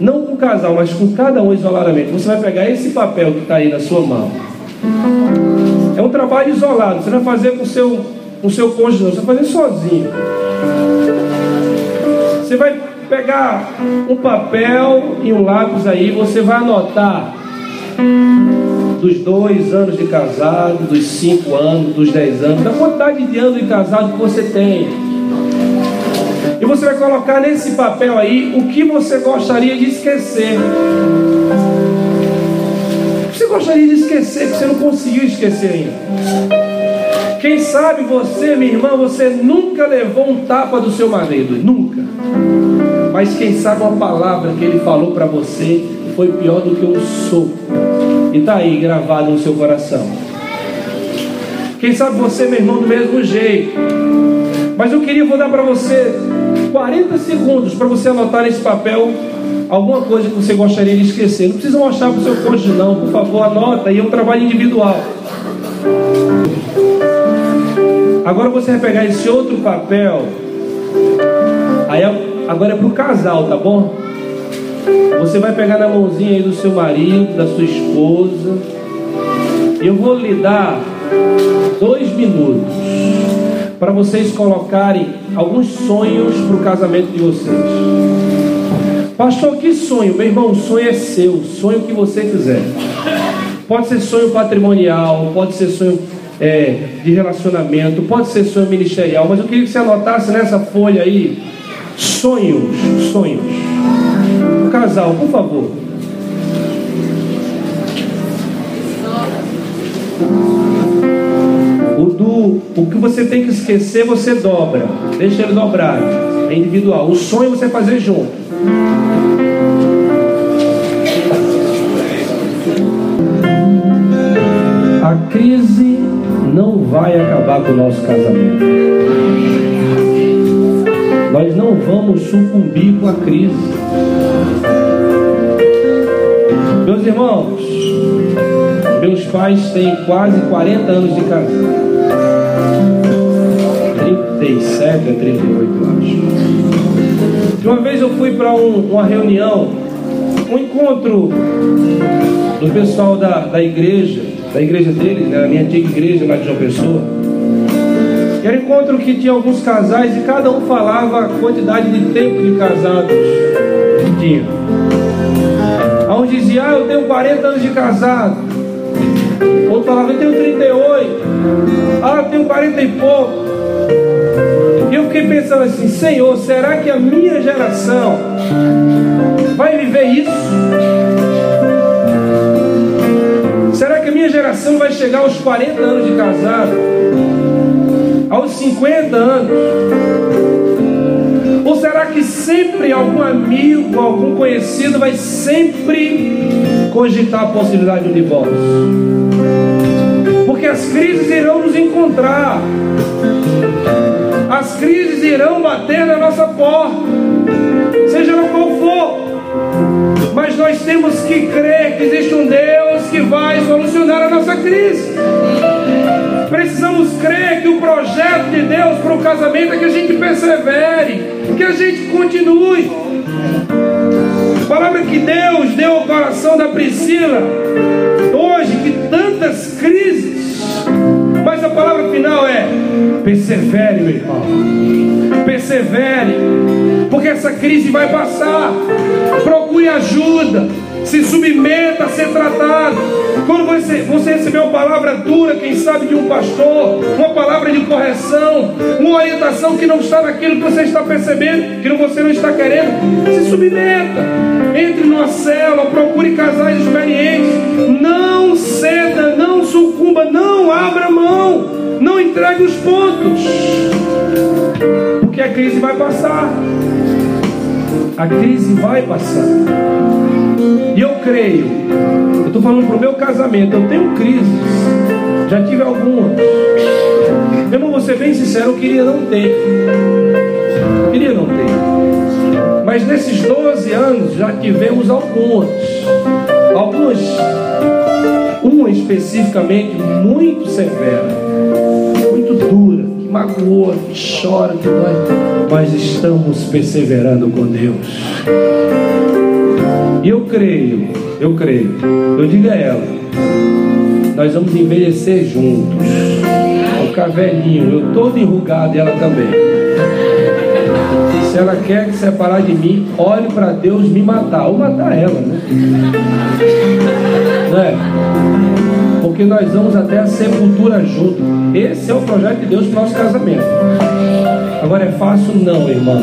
B: não com o casal, mas com cada um isoladamente. Você vai pegar esse papel que está aí na sua mão. É um trabalho isolado. Você não vai fazer com o seu, com o seu cônjuge, não. Você vai fazer sozinho. Você vai pegar um papel e um lápis aí. Você vai anotar dos dois anos de casado, dos cinco anos, dos dez anos, da quantidade de anos de casado que você tem você vai colocar nesse papel aí o que você gostaria de esquecer. Você gostaria de esquecer, que você não conseguiu esquecer ainda. Quem sabe você, minha irmã, você nunca levou um tapa do seu marido, nunca. Mas quem sabe uma palavra que ele falou para você foi pior do que um soco. E está aí gravado no seu coração. Quem sabe você, meu irmão, do mesmo jeito. Mas eu queria vou dar para você 40 segundos para você anotar nesse papel alguma coisa que você gostaria de esquecer. Não precisa mostrar para o seu cônjuge, não. Por favor, anota aí, é um trabalho individual. Agora você vai pegar esse outro papel. Aí agora é para o casal, tá bom? Você vai pegar na mãozinha aí do seu marido, da sua esposa. Eu vou lhe dar dois minutos para vocês colocarem alguns sonhos para o casamento de vocês. Pastor, que sonho? Meu irmão, o sonho é seu, sonho que você quiser. Pode ser sonho patrimonial, pode ser sonho é, de relacionamento, pode ser sonho ministerial, mas eu queria que você anotasse nessa folha aí sonhos, sonhos. O casal, por favor. O, do, o que você tem que esquecer, você dobra. Deixa ele dobrado. É individual. O sonho você fazer junto. A crise não vai acabar com o nosso casamento. Nós não vamos sucumbir com a crise. Meus irmãos, meus pais têm quase 40 anos de casado. 37 a 38, acho. Uma vez eu fui para um, uma reunião, um encontro do pessoal da, da igreja, da igreja deles, né, a minha antiga igreja lá de João Pessoa. Era um encontro que tinha alguns casais e cada um falava a quantidade de tempo de casados que tinha. Um dizia, ah, eu tenho 40 anos de casado. Outro falava, eu tenho 38. Ah, eu tenho 40 e pouco. E eu fiquei pensando assim, Senhor, será que a minha geração vai viver isso? Será que a minha geração vai chegar aos 40 anos de casado? Aos 50 anos? Ou será que sempre algum amigo, algum conhecido vai sempre cogitar a possibilidade de um divórcio? Porque as crises irão nos encontrar. As crises irão bater na nossa porta, seja lá qual for. Mas nós temos que crer que existe um Deus que vai solucionar a nossa crise. Crer que o projeto de Deus para o casamento é que a gente persevere, que a gente continue. A palavra que Deus deu ao coração da Priscila, hoje, que tantas crises, mas a palavra final é: persevere, meu irmão. Persevere, porque essa crise vai passar. Procure ajuda se submeta a ser tratado. Quando você, você recebeu uma palavra dura, quem sabe de um pastor, uma palavra de correção, uma orientação que não está naquilo que você está percebendo, que você não está querendo, se submeta. Entre numa célula, procure casais experientes. Não ceda, não sucumba, não abra mão, não entregue os pontos. Porque a crise vai passar. A crise vai passar. E eu creio, estou falando para o meu casamento, eu tenho crises, já tive algumas. Meu irmão, vou ser bem sincero, eu queria não ter. Eu queria não ter. Mas nesses 12 anos já tivemos algumas. Algumas, uma especificamente muito severa, muito dura, que magoa, que chora, que dói. Mas estamos perseverando com Deus. E eu creio, eu creio, eu digo a ela, nós vamos envelhecer juntos. Vou ficar velhinho, eu todo enrugado e ela também. Se ela quer se separar de mim, olhe para Deus me matar, ou matar ela, né? né? Porque nós vamos até a sepultura junto. Esse é o projeto de Deus para o nosso casamento. Agora é fácil? Não, irmão.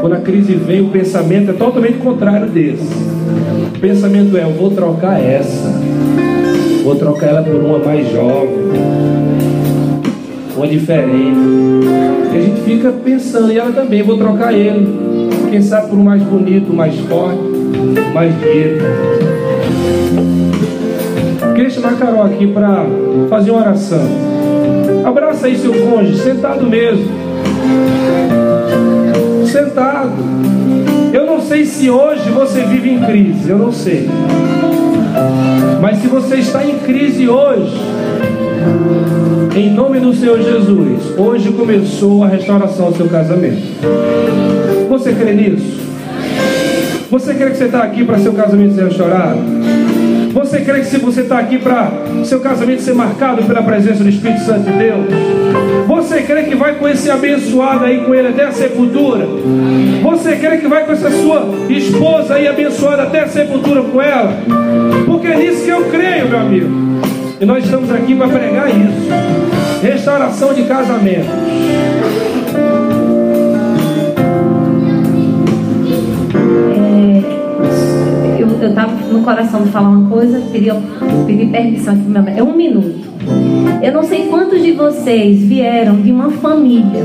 B: Quando a crise vem, o pensamento é totalmente contrário desse. Pensamento é: eu vou trocar essa, vou trocar ela por uma mais jovem, uma diferente. E a gente fica pensando, e ela também, vou trocar ele. Quem sabe por um mais bonito, mais forte, mais dinheiro. Queria chamar a Carol aqui para fazer uma oração. Abraça aí seu cônjuge, sentado mesmo sentado. Sei se hoje você vive em crise, eu não sei. Mas se você está em crise hoje, em nome do Senhor Jesus, hoje começou a restauração do seu casamento. Você crê nisso? Você crê que você está aqui para seu casamento ser restaurado? Crê que se você está aqui para seu casamento ser marcado pela presença do Espírito Santo de Deus? Você crê que vai com esse abençoado aí com ele até a sepultura? Você crê que vai com essa sua esposa aí abençoada até a sepultura com ela? Porque é nisso que eu creio, meu amigo. E nós estamos aqui para pregar isso. Restauração de casamento.
C: Eu estava no coração de falar uma coisa, queria pedir permissão aqui, meu É um minuto. Eu não sei quantos de vocês vieram de uma família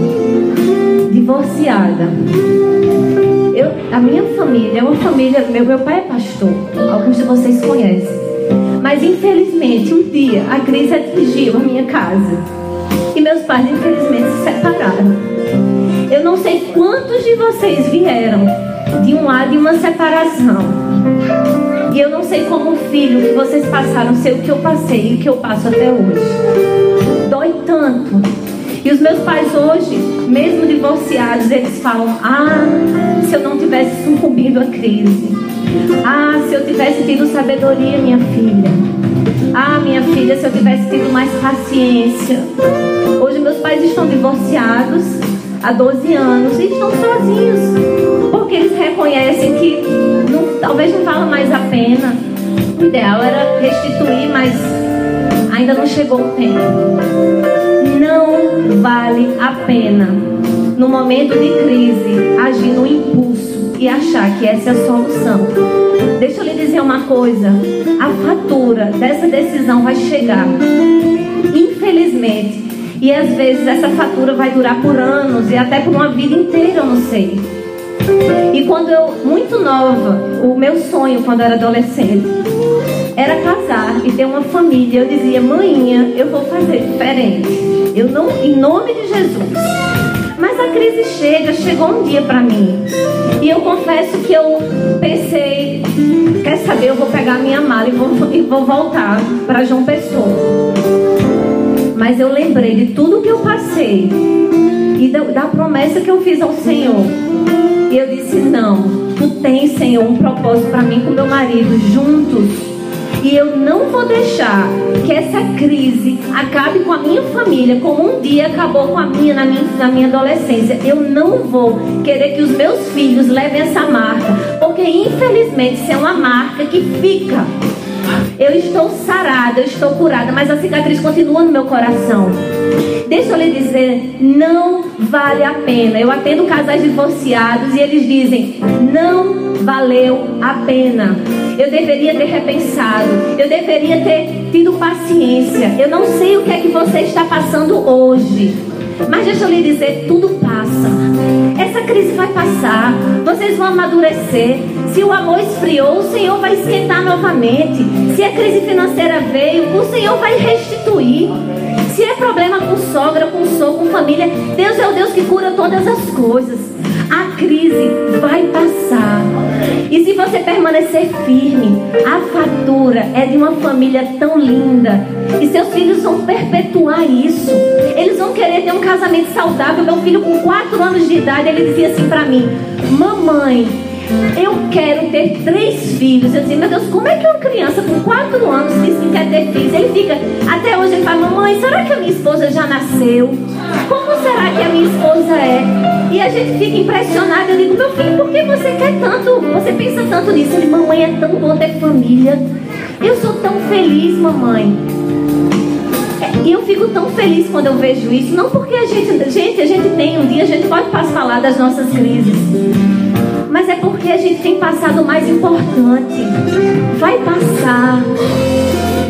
C: divorciada. Eu, a minha família é uma família, meu, meu pai é pastor, alguns de vocês conhecem. Mas infelizmente, um dia a crise atingiu a minha casa. E meus pais, infelizmente, se separaram. Eu não sei quantos de vocês vieram de um lado de uma separação. E eu não sei como filho que vocês passaram, sei o que eu passei e o que eu passo até hoje. Dói tanto. E os meus pais hoje, mesmo divorciados, eles falam: Ah, se eu não tivesse sucumbido à crise. Ah, se eu tivesse tido sabedoria, minha filha. Ah, minha filha, se eu tivesse tido mais paciência. Hoje meus pais estão divorciados há 12 anos e estão sozinhos. Porque eles reconhecem que não, talvez não vale mais a pena. O ideal era restituir, mas ainda não chegou o tempo. Não vale a pena, no momento de crise, agir no impulso e achar que essa é a solução. Deixa eu lhe dizer uma coisa: a fatura dessa decisão vai chegar. Infelizmente, e às vezes essa fatura vai durar por anos e até por uma vida inteira, eu não sei. E quando eu, muito nova, o meu sonho quando eu era adolescente era casar e ter uma família. Eu dizia, manhã, eu vou fazer diferente. Eu não, em nome de Jesus. Mas a crise chega, chegou um dia para mim. E eu confesso que eu pensei, quer saber, eu vou pegar minha mala e vou, e vou voltar para João Pessoa. Mas eu lembrei de tudo que eu passei e da, da promessa que eu fiz ao Senhor. E eu disse: Não, tu tens, Senhor, um propósito para mim com meu marido juntos. E eu não vou deixar que essa crise acabe com a minha família, como um dia acabou com a minha na minha, na minha adolescência. Eu não vou querer que os meus filhos levem essa marca, porque infelizmente isso é uma marca que fica. Eu estou sarada, eu estou curada, mas a cicatriz continua no meu coração. Deixa eu lhe dizer, não vale a pena. Eu atendo casais divorciados e eles dizem, não valeu a pena. Eu deveria ter repensado, eu deveria ter tido paciência. Eu não sei o que é que você está passando hoje. Mas deixa eu lhe dizer, tudo passa. Essa crise vai passar. Vocês vão amadurecer. Se o amor esfriou, o Senhor vai esquentar novamente. Se a crise financeira veio, o Senhor vai restituir. Se é problema com sogra, com sogro, com família, Deus é o Deus que cura todas as coisas. A crise vai passar. E se você permanecer firme, a fatura é de uma família tão linda. E seus filhos vão perpetuar isso. Eles vão querer ter um casamento saudável. Meu filho, com 4 anos de idade, ele dizia assim para mim: Mamãe, eu quero ter três filhos. Eu disse, meu Deus, como é que uma criança com quatro anos diz que quer ter filhos? Ele fica, até hoje ele fala, mamãe, será que a minha esposa já nasceu? Como será que a minha esposa é? E a gente fica impressionado. Eu digo, meu filho, por que você quer tanto? Você pensa tanto nisso? Ele, mamãe, é tão bom ter família. Eu sou tão feliz, mamãe. E eu fico tão feliz quando eu vejo isso. Não porque a gente, gente, a gente tem um dia, a gente pode falar das nossas crises mas é porque a gente tem passado o mais importante. Vai passar.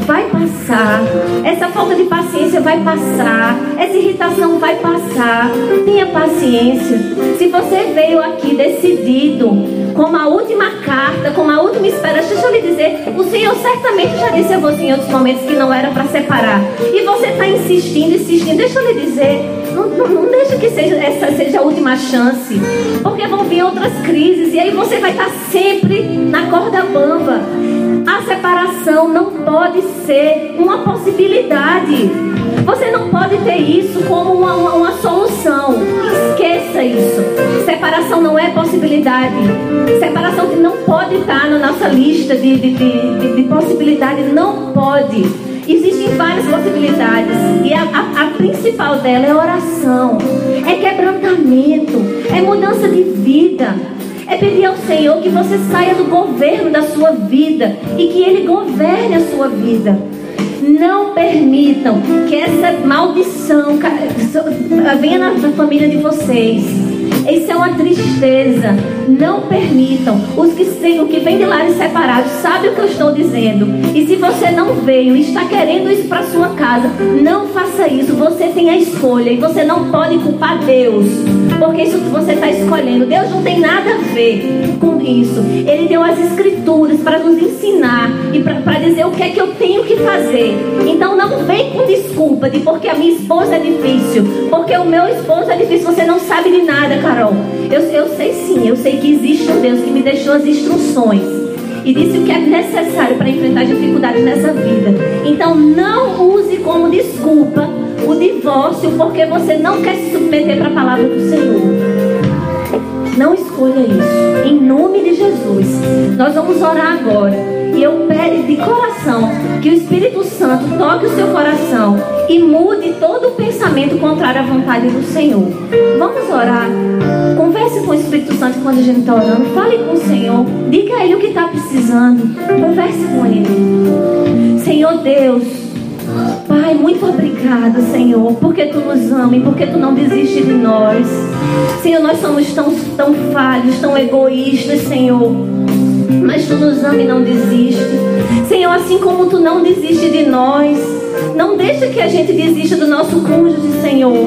C: Vai passar. Essa falta de paciência vai passar. Essa irritação vai passar. Tenha paciência. Se você veio aqui decidido, como a última carta, como a última esperança, deixa eu lhe dizer, o Senhor certamente já disse a você em outros momentos que não era para separar. E você está insistindo, insistindo. Deixa eu lhe dizer, não, não, não deixa que seja, essa seja a última chance. Porque vão vir outras crises. E aí você vai estar sempre na corda bamba. A separação não pode ser uma possibilidade. Você não pode ter isso como uma, uma, uma, solução. Esqueça isso. Separação não é possibilidade. Separação que não pode estar na nossa lista de, de, de, de possibilidade. Não pode. Existem várias possibilidades. E a, a, a, principal dela é oração, é quebrantamento, é mudança de vida. É pedir ao Senhor que você saia do governo da sua vida e que Ele governe a sua vida. Não permitam que essa maldição venha na família de vocês Isso é uma tristeza. Não permitam. Os que, o que vem de lares separados sabe o que eu estou dizendo. E se você não veio e está querendo isso para sua casa, não faça isso. Você tem a escolha e você não pode culpar Deus. Porque isso que você está escolhendo, Deus não tem nada a ver com isso. Ele deu as escrituras para nos ensinar e para dizer o que é que eu tenho que fazer. Então não vem com desculpa de porque a minha esposa é difícil, porque o meu esposo é difícil. Você não sabe de nada, Carol. Eu, eu sei sim, eu sei que existe um Deus que me deixou as instruções e disse o que é necessário para enfrentar dificuldades nessa vida. Então não use como desculpa o divórcio porque você não quer se submeter para a palavra do Senhor. Não escolha isso. Em nome de Jesus. Nós vamos orar agora. E eu peço de coração que o Espírito Santo toque o seu coração e mude todo o pensamento contrário à vontade do Senhor. Vamos orar. Converse com o Espírito Santo quando a gente está orando. Fale com o Senhor. Diga a Ele o que está precisando. Converse com Ele. Senhor Deus. Pai, muito obrigada, Senhor, porque Tu nos ama e porque Tu não desiste de nós. Senhor, nós somos tão, tão falhos, tão egoístas, Senhor. Mas Tu nos ama e não desiste. Senhor, assim como Tu não desiste de nós, não deixa que a gente desista do nosso cônjuge, Senhor.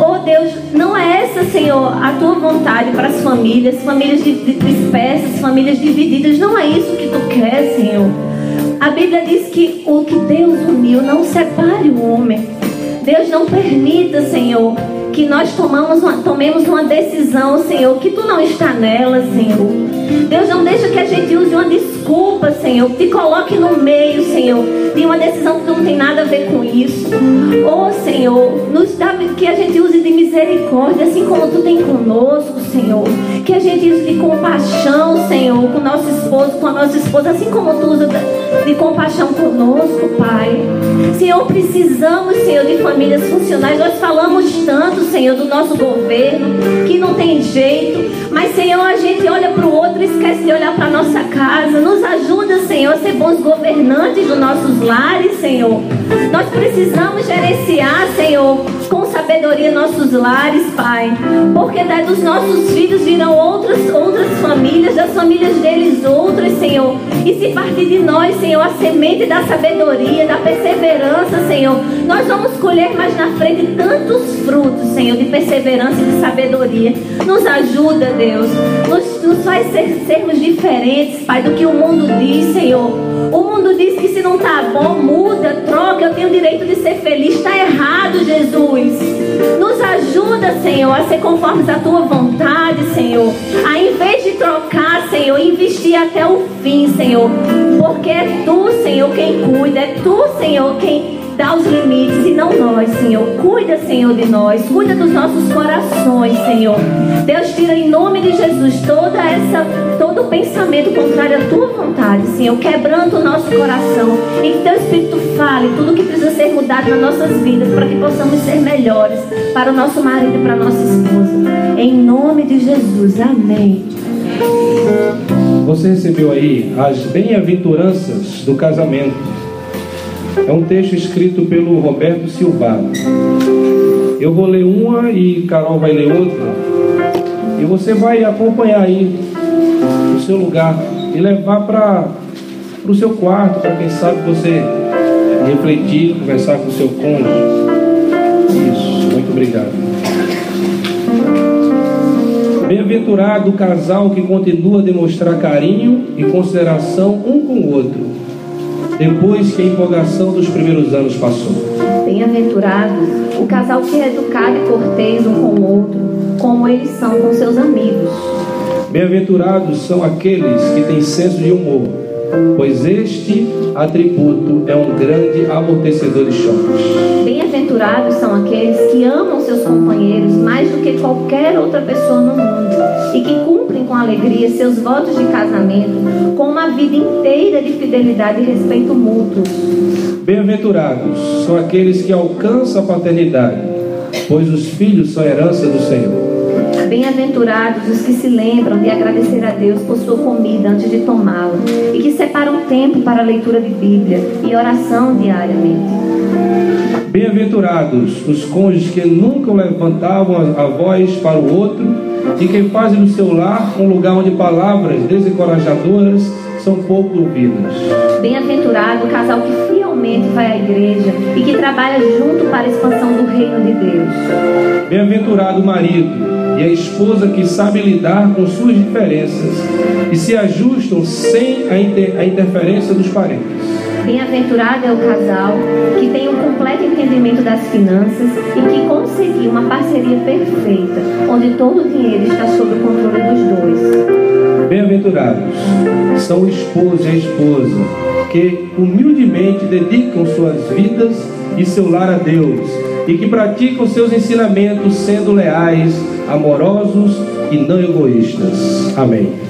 C: Oh Deus, não é essa, Senhor, a tua vontade para as famílias, famílias dispersas, famílias divididas. Não é isso que tu quer, Senhor. A Bíblia diz que o que Deus uniu não separe o homem. Deus não permita, Senhor, que nós tomamos uma, tomemos uma decisão, Senhor, que tu não está nela, Senhor. Deus não deixa que a gente use uma desculpa, Senhor, te coloque no meio, Senhor, de uma decisão que não tem nada a ver com isso. Oh, Senhor, nos dá que a gente use de misericórdia, assim como tu tem conosco, Senhor. Que a gente use de compaixão, Senhor, com nosso esposo, com a nossa esposa, assim como tu usa de compaixão conosco, Pai. Senhor, precisamos, Senhor, de famílias funcionais. Nós falamos tanto, Senhor, do nosso governo, que não tem jeito. Mas, Senhor, a gente olha para o outro e esquece de olhar para nossa casa. Nos ajuda, Senhor, a ser bons governantes dos nossos lares, Senhor. Nós precisamos gerenciar, Senhor, com sabedoria nossos lares, Pai. Porque daí dos nossos filhos virão outras, outras famílias, das famílias deles outras, Senhor. E se partir de nós, Senhor, a semente da sabedoria, da perseverança, Senhor, nós vamos colher mais na frente tantos frutos, Senhor, de perseverança e de sabedoria. Nos ajuda, Deus. Nos, nos faz ser, sermos diferentes, Pai, do que o mundo diz, Senhor. O mundo diz que se não está bom, muda, troca. Eu tenho o direito de ser feliz. Está errado, Jesus. Nos ajuda, Senhor, a ser conformes à tua vontade, Senhor. A em vez de trocar, Senhor, investir até o fim, Senhor. Porque é tu, Senhor, quem cuida. É tu, Senhor, quem dá os limites e não nós, Senhor. Cuida, Senhor, de nós. Cuida dos nossos corações, Senhor. Deus, tira em nome de Jesus toda essa, todo o pensamento contrário à tua vontade, Senhor. Quebrando o nosso coração. E que teu Espírito fale tudo que precisa ser mudado nas nossas vidas para que possamos ser melhores para o nosso marido e para a nossa esposa. Em nome de Jesus. Amém.
B: Você recebeu aí as bem-aventuranças do casamento. É um texto escrito pelo Roberto Silvado. Eu vou ler uma e Carol vai ler outra. E você vai acompanhar aí no seu lugar e levar para o seu quarto, para quem sabe você refletir, conversar com o seu cônjuge. Isso, muito obrigado. Bem-aventurado o casal que continua a demonstrar carinho e consideração um com o outro depois que a empolgação dos primeiros anos passou.
C: Bem-aventurado o casal que é educado e cortês um com o outro, como eles são com seus amigos.
B: Bem-aventurados são aqueles que têm senso de humor, pois este atributo é um grande amortecedor de choques.
C: Bem-aventurados são aqueles que amam seus companheiros mais do que qualquer outra pessoa no mundo e que cumprem com alegria seus votos de casamento com uma vida inteira de fidelidade e respeito mútuo.
B: Bem-aventurados são aqueles que alcançam a paternidade, pois os filhos são herança do Senhor.
C: Bem-aventurados os que se lembram de agradecer a Deus por sua comida antes de tomá-la e que separam tempo para a leitura de Bíblia e oração diariamente.
B: Bem-aventurados os cônjuges que nunca levantavam a voz para o outro e que fazem do seu lar um lugar onde palavras desencorajadoras são pouco ouvidas.
C: Bem-aventurado o casal que fielmente vai à igreja e que trabalha junto para a expansão do reino de Deus.
B: Bem-aventurado o marido e a esposa que sabe lidar com suas diferenças e se ajustam sem a, inter a interferência dos parentes.
C: Bem-aventurado é o casal que tem um completo entendimento das finanças e que conseguiu uma parceria perfeita, onde todo o dinheiro está sob o controle dos dois.
B: Bem-aventurados são o esposo e a esposa que humildemente dedicam suas vidas e seu lar a Deus e que praticam seus ensinamentos sendo leais, amorosos e não egoístas. Amém.